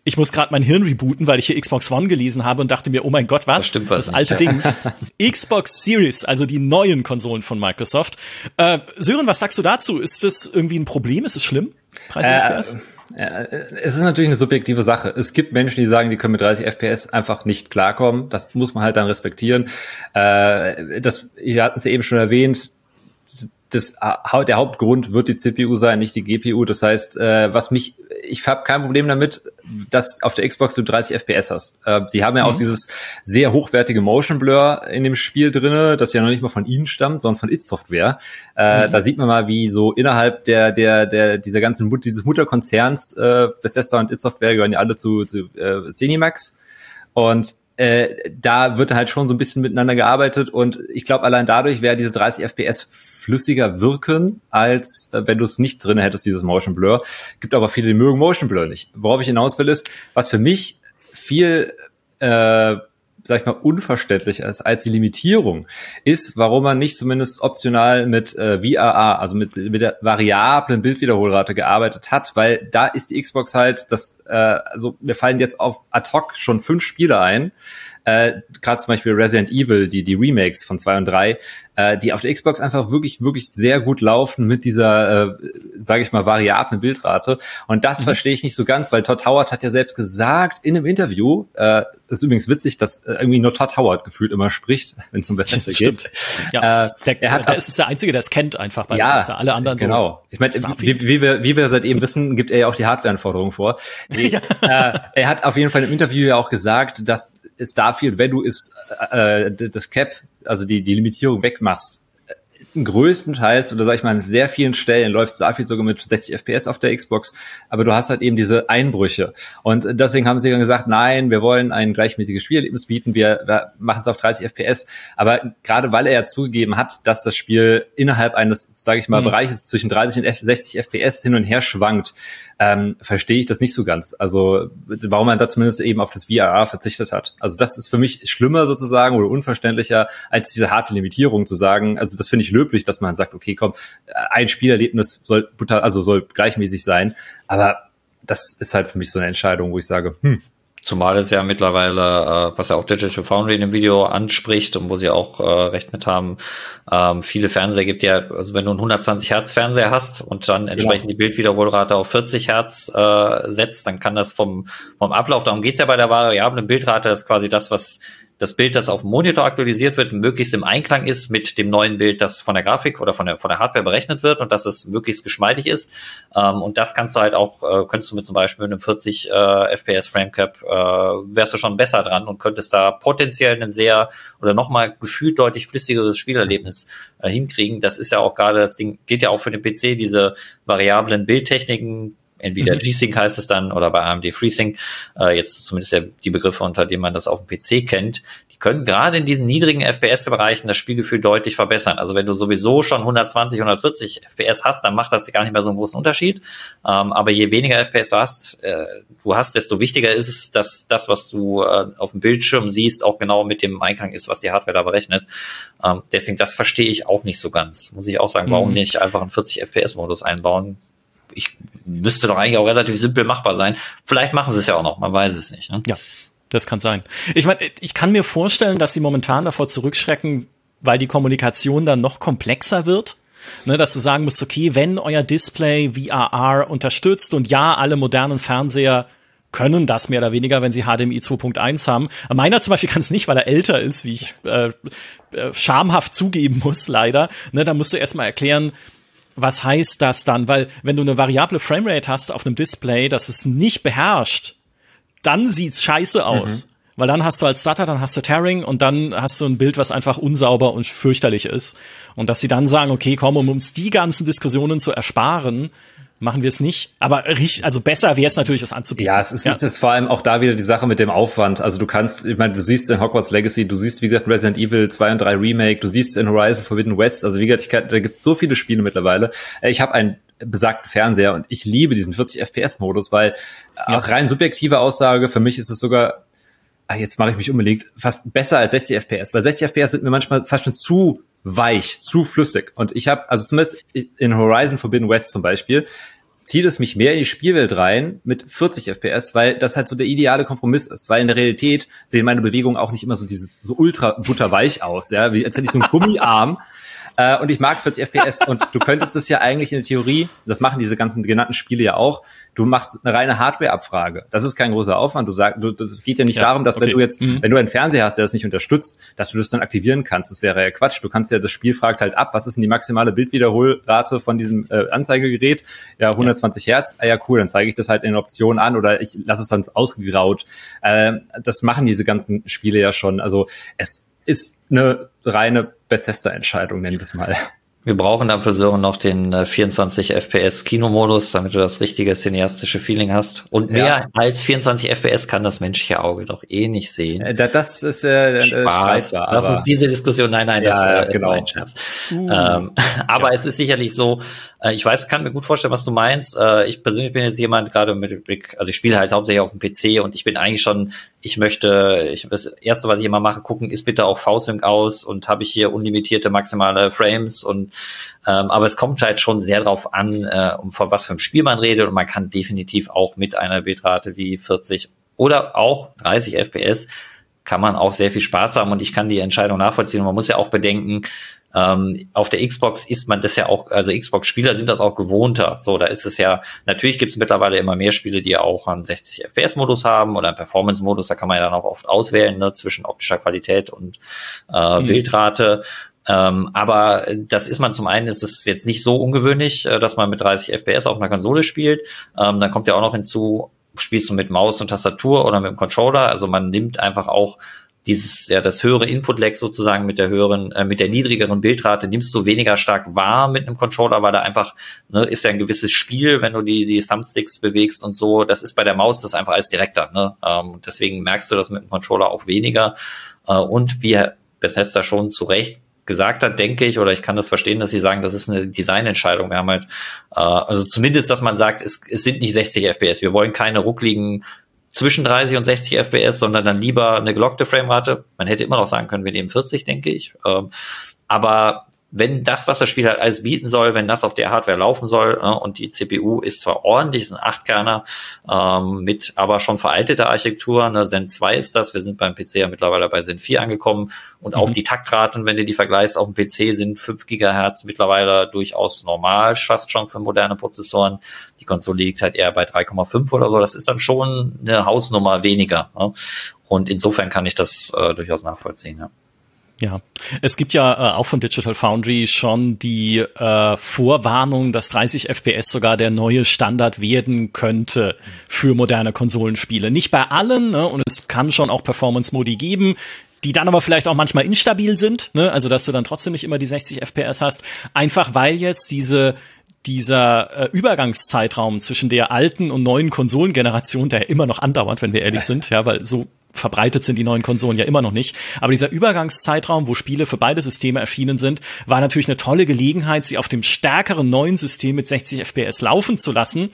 Ich muss gerade mein Hirn rebooten, weil ich hier Xbox One gelesen habe und dachte mir, oh mein Gott, was? Das stimmt was das alte Ding. Xbox Series, also die neuen Konsolen von Microsoft. Äh, Sören, was sagst du dazu? Ist das irgendwie ein Problem? Ist es schlimm? 30 äh, FPS? Es ist natürlich eine subjektive Sache. Es gibt Menschen, die sagen, die können mit 30 FPS einfach nicht klarkommen. Das muss man halt dann respektieren. Äh, das, wir hatten es eben schon erwähnt, das, der Hauptgrund wird die CPU sein, nicht die GPU. Das heißt, äh, was mich, ich habe kein Problem damit, dass auf der Xbox du 30 FPS hast. Äh, sie haben ja mhm. auch dieses sehr hochwertige Motion Blur in dem Spiel drinne, das ja noch nicht mal von ihnen stammt, sondern von It Software. Äh, mhm. Da sieht man mal, wie so innerhalb der der der dieser ganzen dieses Mutterkonzerns äh, Bethesda und It Software gehören ja alle zu, zu äh, Cinemax und äh, da wird halt schon so ein bisschen miteinander gearbeitet und ich glaube, allein dadurch wäre diese 30 FPS flüssiger wirken, als äh, wenn du es nicht drin hättest, dieses Motion Blur. Gibt aber viele, die mögen Motion Blur nicht. Worauf ich hinaus will, ist, was für mich viel äh, sag ich mal, unverständlich ist als die Limitierung, ist, warum man nicht zumindest optional mit äh, VRA, also mit, mit der variablen Bildwiederholrate gearbeitet hat, weil da ist die Xbox halt, das, äh, also mir fallen jetzt auf ad hoc schon fünf Spiele ein, äh, gerade zum Beispiel Resident Evil, die, die Remakes von zwei und drei, äh, die auf der Xbox einfach wirklich, wirklich sehr gut laufen mit dieser, äh, sage ich mal, variablen Bildrate. Und das mhm. verstehe ich nicht so ganz, weil Todd Howard hat ja selbst gesagt in einem Interview, äh, ist übrigens witzig, dass äh, irgendwie nur Todd Howard gefühlt immer spricht, wenn es um Bethesda geht. Ja, äh, der, er hat, der ist der Einzige, der es kennt einfach bei ja, Bethesda. Alle anderen genau. So ich meine, wie, wie, wir, wie wir seit eben wissen, gibt er ja auch die Hardware-Anforderungen vor. Nee, ja. äh, er hat auf jeden Fall im Interview ja auch gesagt, dass Starfield, wenn du es, äh, das Cap, also die, die Limitierung wegmachst, größtenteils oder sag ich mal an sehr vielen Stellen läuft Starfield sogar mit 60 FPS auf der Xbox, aber du hast halt eben diese Einbrüche und deswegen haben sie dann gesagt, nein, wir wollen ein gleichmäßiges Spielerlebnis bieten, wir, wir machen es auf 30 FPS, aber gerade weil er ja zugegeben hat, dass das Spiel innerhalb eines, sage ich mal, mhm. Bereiches zwischen 30 und 60 FPS hin und her schwankt, ähm, verstehe ich das nicht so ganz. Also warum man da zumindest eben auf das VRA verzichtet hat. Also das ist für mich schlimmer sozusagen oder unverständlicher als diese harte Limitierung zu sagen. Also das finde ich löblich, dass man sagt, okay, komm, ein Spielerlebnis soll also soll gleichmäßig sein, aber das ist halt für mich so eine Entscheidung, wo ich sage, hm, Zumal es ja mittlerweile, äh, was ja auch Digital Foundry in dem Video anspricht und wo sie auch äh, recht mit haben, ähm, viele Fernseher gibt ja, also wenn du einen 120 Hertz Fernseher hast und dann entsprechend ja. die Bildwiederholrate auf 40 Hertz äh, setzt, dann kann das vom, vom Ablauf, darum geht's ja bei der variablen Bildrate, das ist quasi das, was das Bild, das auf dem Monitor aktualisiert wird, möglichst im Einklang ist mit dem neuen Bild, das von der Grafik oder von der, von der Hardware berechnet wird und dass es möglichst geschmeidig ist. Ähm, und das kannst du halt auch, äh, könntest du mit zum Beispiel einem 40 äh, FPS Framecap, äh, wärst du schon besser dran und könntest da potenziell ein sehr oder nochmal gefühlt deutlich flüssigeres Spielerlebnis äh, hinkriegen. Das ist ja auch gerade, das Ding geht ja auch für den PC, diese variablen Bildtechniken, entweder mhm. G-Sync heißt es dann oder bei AMD FreeSync, äh, jetzt zumindest der, die Begriffe, unter denen man das auf dem PC kennt, die können gerade in diesen niedrigen FPS-Bereichen das Spielgefühl deutlich verbessern. Also wenn du sowieso schon 120, 140 FPS hast, dann macht das gar nicht mehr so einen großen Unterschied. Ähm, aber je weniger FPS du hast, äh, du hast, desto wichtiger ist es, dass das, was du äh, auf dem Bildschirm siehst, auch genau mit dem Einklang ist, was die Hardware da berechnet. Ähm, deswegen, das verstehe ich auch nicht so ganz. Muss ich auch sagen, warum mhm. nicht einfach einen 40 FPS-Modus einbauen? ich müsste doch eigentlich auch relativ simpel machbar sein. Vielleicht machen sie es ja auch noch, man weiß es nicht. Ne? Ja, das kann sein. Ich meine, ich kann mir vorstellen, dass sie momentan davor zurückschrecken, weil die Kommunikation dann noch komplexer wird. Ne, dass du sagen musst, okay, wenn euer Display VRR unterstützt und ja, alle modernen Fernseher können das mehr oder weniger, wenn sie HDMI 2.1 haben. Meiner zum Beispiel kann es nicht, weil er älter ist, wie ich äh, äh, schamhaft zugeben muss, leider. Ne, da musst du erstmal erklären, was heißt das dann? Weil wenn du eine variable Framerate hast auf einem Display, das es nicht beherrscht, dann sieht's scheiße aus. Mhm. weil dann hast du als Starter, dann hast du Tearing und dann hast du ein Bild, was einfach unsauber und fürchterlich ist. Und dass sie dann sagen, okay, komm, um uns die ganzen Diskussionen zu ersparen, machen wir es nicht. Aber also besser wäre es natürlich, das anzubieten. Ja, es ist, ja. es ist vor allem auch da wieder die Sache mit dem Aufwand. Also du kannst, ich meine, du siehst in Hogwarts Legacy, du siehst, wie gesagt, Resident Evil 2 und 3 Remake, du siehst in Horizon Forbidden West, also wie gesagt, ich kann, da gibt es so viele Spiele mittlerweile. Äh, ich habe einen besagten Fernseher und ich liebe diesen 40 FPS-Modus, weil ja. auch rein subjektive Aussage, für mich ist es sogar ah, jetzt mache ich mich unbedingt fast besser als 60 FPS, weil 60 FPS sind mir manchmal fast schon zu weich, zu flüssig. Und ich habe, also zumindest in Horizon Forbidden West zum Beispiel, zieht es mich mehr in die Spielwelt rein mit 40 FPS, weil das halt so der ideale Kompromiss ist. Weil in der Realität sehen meine Bewegungen auch nicht immer so dieses so ultra butterweich aus, ja, wie als hätte ich so einen Gummiarm äh, und ich mag 40 FPS und du könntest das ja eigentlich in der Theorie, das machen diese ganzen genannten Spiele ja auch, du machst eine reine Hardware-Abfrage. Das ist kein großer Aufwand. Du sagst, du, das geht ja nicht ja, darum, dass okay. wenn du jetzt, mhm. wenn du einen Fernseher hast, der das nicht unterstützt, dass du das dann aktivieren kannst. Das wäre ja Quatsch. Du kannst ja, das Spiel fragt halt ab, was ist denn die maximale Bildwiederholrate von diesem äh, Anzeigegerät? Ja, 120 ja. Hertz. Ah ja, cool, dann zeige ich das halt in Optionen an oder ich lasse es dann ausgegraut. Äh, das machen diese ganzen Spiele ja schon. Also es ist eine reine Bethesda-Entscheidung, nennen wir es mal. Wir brauchen dann für Sören noch den äh, 24 FPS Kinomodus, damit du das richtige cineastische Feeling hast. Und mehr ja. als 24 FPS kann das menschliche Auge doch eh nicht sehen. Äh, das ist äh, äh Spaß. Lass uns diese Diskussion. Nein, nein, das ja, äh, genau. ein Scherz. Uh. Ähm, aber ja. es ist sicherlich so, äh, ich weiß, kann mir gut vorstellen, was du meinst. Äh, ich persönlich bin jetzt jemand gerade mit Blick, also ich spiele halt hauptsächlich auf dem PC und ich bin eigentlich schon, ich möchte, ich, das erste, was ich immer mache, gucken, ist bitte auch V-Sync aus und habe ich hier unlimitierte maximale Frames und ähm, aber es kommt halt schon sehr drauf an, äh, um von was für einem Spiel man redet und man kann definitiv auch mit einer Bitrate wie 40 oder auch 30 FPS kann man auch sehr viel Spaß haben und ich kann die Entscheidung nachvollziehen. Und man muss ja auch bedenken, ähm, auf der Xbox ist man das ja auch, also Xbox-Spieler sind das auch gewohnter. So, da ist es ja, natürlich gibt es mittlerweile immer mehr Spiele, die auch einen 60 FPS-Modus haben oder einen Performance-Modus, da kann man ja dann auch oft auswählen, ne, zwischen optischer Qualität und äh, mhm. Bildrate. Ähm, aber das ist man zum einen, ist es jetzt nicht so ungewöhnlich, äh, dass man mit 30 FPS auf einer Konsole spielt. Ähm, dann kommt ja auch noch hinzu, spielst du mit Maus und Tastatur oder mit dem Controller. Also man nimmt einfach auch dieses, ja, das höhere Input-Lag sozusagen mit der höheren, äh, mit der niedrigeren Bildrate nimmst du weniger stark wahr mit einem Controller, weil da einfach, ne, ist ja ein gewisses Spiel, wenn du die, die Thumbsticks bewegst und so. Das ist bei der Maus das einfach als direkter, ne? Ähm, deswegen merkst du das mit dem Controller auch weniger. Äh, und wie Bethesda schon zu Recht gesagt hat, denke ich, oder ich kann das verstehen, dass sie sagen, das ist eine Designentscheidung. Wir haben halt, äh, also zumindest, dass man sagt, es, es sind nicht 60 FPS. Wir wollen keine ruckligen zwischen 30 und 60 FPS, sondern dann lieber eine gelockte Framerate. Man hätte immer noch sagen können, wir nehmen 40, denke ich. Ähm, aber wenn das, was das Spiel halt alles bieten soll, wenn das auf der Hardware laufen soll äh, und die CPU ist zwar ordentlich, ist ein 8-Kerner ähm, mit aber schon veralteter Architektur, ne, Zen 2 ist das, wir sind beim PC ja mittlerweile bei Zen 4 angekommen und mhm. auch die Taktraten, wenn du die vergleichst auf dem PC, sind 5 Gigahertz mittlerweile durchaus normal, fast schon für moderne Prozessoren. Die Konsole liegt halt eher bei 3,5 oder so, das ist dann schon eine Hausnummer weniger. Ne? Und insofern kann ich das äh, durchaus nachvollziehen, ja. Ja, es gibt ja äh, auch von Digital Foundry schon die äh, Vorwarnung, dass 30 FPS sogar der neue Standard werden könnte für moderne Konsolenspiele. Nicht bei allen, ne? und es kann schon auch Performance-Modi geben, die dann aber vielleicht auch manchmal instabil sind, ne? also dass du dann trotzdem nicht immer die 60 FPS hast, einfach weil jetzt diese dieser äh, Übergangszeitraum zwischen der alten und neuen Konsolengeneration, der immer noch andauert, wenn wir ehrlich sind, ja, weil so verbreitet sind die neuen Konsolen ja immer noch nicht. Aber dieser Übergangszeitraum, wo Spiele für beide Systeme erschienen sind, war natürlich eine tolle Gelegenheit, sie auf dem stärkeren neuen System mit 60 FPS laufen zu lassen.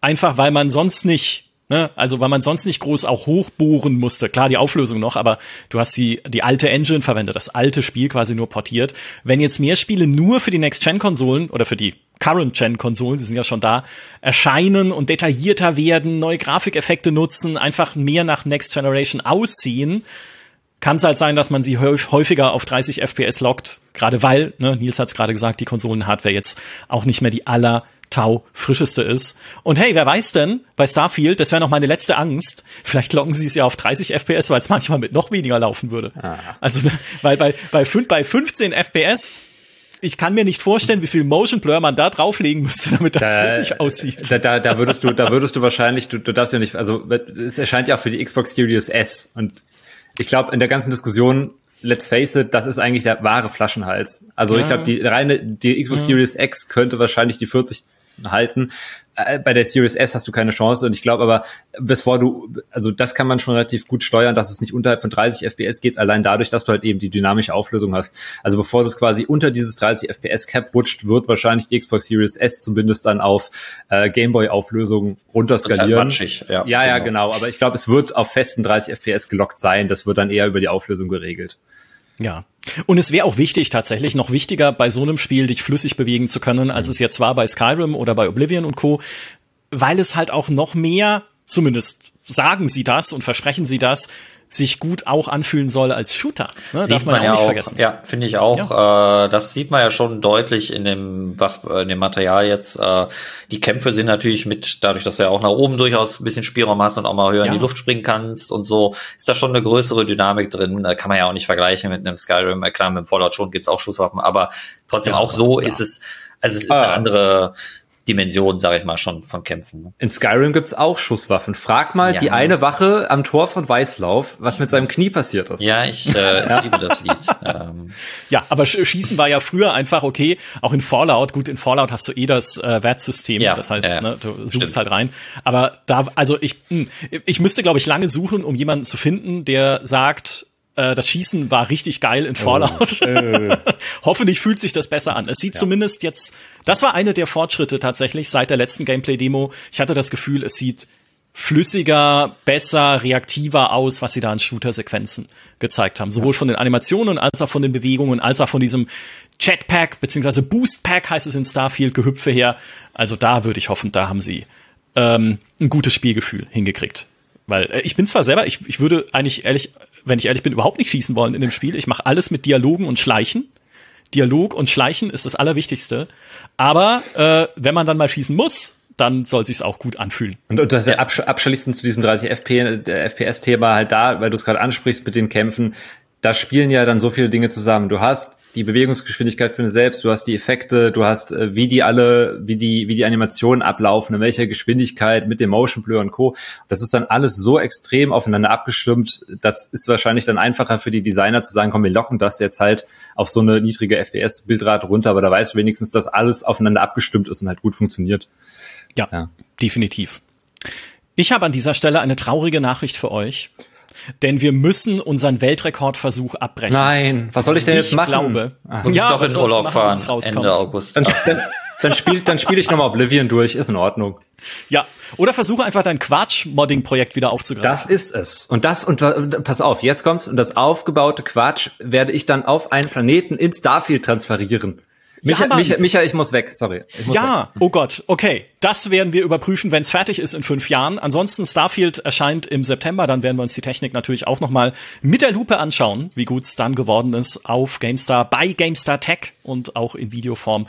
Einfach weil man sonst nicht Ne? Also weil man sonst nicht groß auch hochbohren musste. Klar, die Auflösung noch, aber du hast die, die alte Engine verwendet, das alte Spiel quasi nur portiert. Wenn jetzt mehr Spiele nur für die Next-Gen-Konsolen oder für die Current-Gen-Konsolen, die sind ja schon da, erscheinen und detaillierter werden, neue Grafikeffekte nutzen, einfach mehr nach Next Generation aussehen, kann es halt sein, dass man sie häufiger auf 30 FPS lockt, gerade weil, ne, Nils hat es gerade gesagt, die Konsolenhardware jetzt auch nicht mehr die aller Tau frischeste ist. Und hey, wer weiß denn, bei Starfield, das wäre noch meine letzte Angst, vielleicht locken sie es ja auf 30 FPS, weil es manchmal mit noch weniger laufen würde. Ah. Also, weil bei, bei, bei 15 FPS ich kann mir nicht vorstellen, wie viel Motion Blur man da drauflegen müsste, damit das da, flüssig aussieht. Da, da, da würdest du, da würdest du wahrscheinlich, du, du darfst ja nicht, also es erscheint ja auch für die Xbox Series S und ich glaube, in der ganzen Diskussion let's face it, das ist eigentlich der wahre Flaschenhals. Also ja. ich glaube, die reine, die Xbox ja. Series X könnte wahrscheinlich die 40 halten. Äh, bei der Series S hast du keine Chance und ich glaube aber, bevor du, also das kann man schon relativ gut steuern, dass es nicht unterhalb von 30 FPS geht, allein dadurch, dass du halt eben die dynamische Auflösung hast. Also bevor es quasi unter dieses 30 FPS Cap rutscht, wird wahrscheinlich die Xbox Series S zumindest dann auf äh, Gameboy Auflösung runterskalieren. Das ist halt ja, ja, ja, genau. genau. Aber ich glaube, es wird auf festen 30 FPS gelockt sein. Das wird dann eher über die Auflösung geregelt. Ja. Und es wäre auch wichtig, tatsächlich noch wichtiger, bei so einem Spiel dich flüssig bewegen zu können, als es jetzt war bei Skyrim oder bei Oblivion und Co., weil es halt auch noch mehr, zumindest sagen sie das und versprechen sie das, sich gut auch anfühlen soll als Shooter. Ne? Sieht Darf man, man ja auch nicht auch, vergessen. Ja, finde ich auch. Ja. Äh, das sieht man ja schon deutlich in dem, was äh, in dem Material jetzt. Äh, die Kämpfe sind natürlich mit, dadurch, dass du ja auch nach oben durchaus ein bisschen Spielraum hast und auch mal höher ja. in die Luft springen kannst und so, ist da schon eine größere Dynamik drin. Da kann man ja auch nicht vergleichen mit einem Skyrim. Äh, klar, mit dem Fallout schon gibt's auch Schusswaffen, aber trotzdem ja, auch so ist es, also es ist ah. eine andere Dimension, sage ich mal, schon von Kämpfen. Ne? In Skyrim gibt's auch Schusswaffen. Frag mal ja. die eine Wache am Tor von Weißlauf, was mit seinem Knie passiert ist. Ja, ich, äh, ich liebe das Lied. Ähm. Ja, aber Schießen war ja früher einfach okay. Auch in Fallout, gut, in Fallout hast du eh das äh, Wertsystem, ja, das heißt, äh, ne, du suchst stimmt. halt rein. Aber da, also ich, hm, ich müsste, glaube ich, lange suchen, um jemanden zu finden, der sagt, äh, das Schießen war richtig geil in Fallout. Oh. Hoffentlich fühlt sich das besser an. Es sieht ja. zumindest jetzt, das war eine der Fortschritte tatsächlich seit der letzten Gameplay-Demo. Ich hatte das Gefühl, es sieht flüssiger, besser, reaktiver aus, was sie da an Shooter-Sequenzen gezeigt haben. Sowohl von den Animationen als auch von den Bewegungen, als auch von diesem Jetpack beziehungsweise Boostpack heißt es in Starfield Gehüpfe her. Also da würde ich hoffen, da haben sie ähm, ein gutes Spielgefühl hingekriegt. Weil äh, ich bin zwar selber, ich, ich würde eigentlich ehrlich wenn ich ehrlich bin, überhaupt nicht schießen wollen in dem Spiel. Ich mache alles mit Dialogen und Schleichen. Dialog und Schleichen ist das Allerwichtigste. Aber äh, wenn man dann mal schießen muss, dann soll sich's auch gut anfühlen. Und, und das ja. absch abschließend zu diesem 30 FP, FPS-Thema halt da, weil du es gerade ansprichst mit den Kämpfen, da spielen ja dann so viele Dinge zusammen. Du hast die Bewegungsgeschwindigkeit für dich selbst, du hast die Effekte, du hast, äh, wie die alle, wie die, wie die Animationen ablaufen, in welcher Geschwindigkeit mit dem Motion Blur und Co. Das ist dann alles so extrem aufeinander abgestimmt, das ist wahrscheinlich dann einfacher für die Designer zu sagen, komm, wir locken das jetzt halt auf so eine niedrige FPS-Bildrate runter, aber da weißt du wenigstens, dass alles aufeinander abgestimmt ist und halt gut funktioniert. ja. ja. definitiv. Ich habe an dieser Stelle eine traurige Nachricht für euch denn wir müssen unseren Weltrekordversuch abbrechen. Nein, was soll ich denn jetzt machen? Ich glaube, und ja, doch in Urlaub fahren, Ende August. Dann, dann, dann spiel, dann spiel ich nochmal Oblivion durch, ist in Ordnung. Ja, oder versuche einfach dein Quatsch-Modding-Projekt wieder aufzugreifen. Das ist es. Und das, und pass auf, jetzt kommt's, und das aufgebaute Quatsch werde ich dann auf einen Planeten in Starfield transferieren. Micha, ja, Micha, Micha, ich muss weg, sorry. Muss ja, weg. oh Gott, okay. Das werden wir überprüfen, wenn es fertig ist in fünf Jahren. Ansonsten Starfield erscheint im September, dann werden wir uns die Technik natürlich auch nochmal mit der Lupe anschauen, wie gut es dann geworden ist auf GameStar, bei GameStar Tech und auch in Videoform.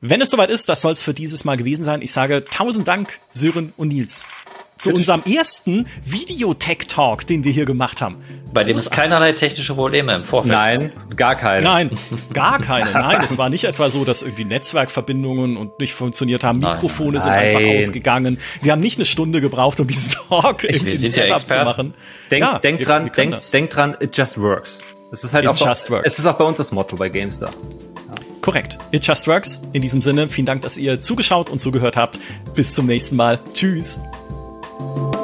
Wenn es soweit ist, das soll es für dieses Mal gewesen sein. Ich sage tausend Dank, Sören und Nils zu unserem ersten Videotech-Talk, den wir hier gemacht haben. Bei dem es keinerlei technische Probleme im Vorfeld Nein, gar keine. Nein, gar keine. Nein, es war nicht etwa so, dass irgendwie Netzwerkverbindungen und nicht funktioniert haben. Mikrofone Nein. sind einfach ausgegangen. Wir haben nicht eine Stunde gebraucht, um diesen Talk ich, irgendwie ja zu machen. Denk, ja, denk wir, dran, wir denk, denk dran, it just works. Es ist halt it auch, just bei, works. es ist auch bei uns das Motto bei GameStar. Korrekt. It just works. In diesem Sinne, vielen Dank, dass ihr zugeschaut und zugehört habt. Bis zum nächsten Mal. Tschüss. you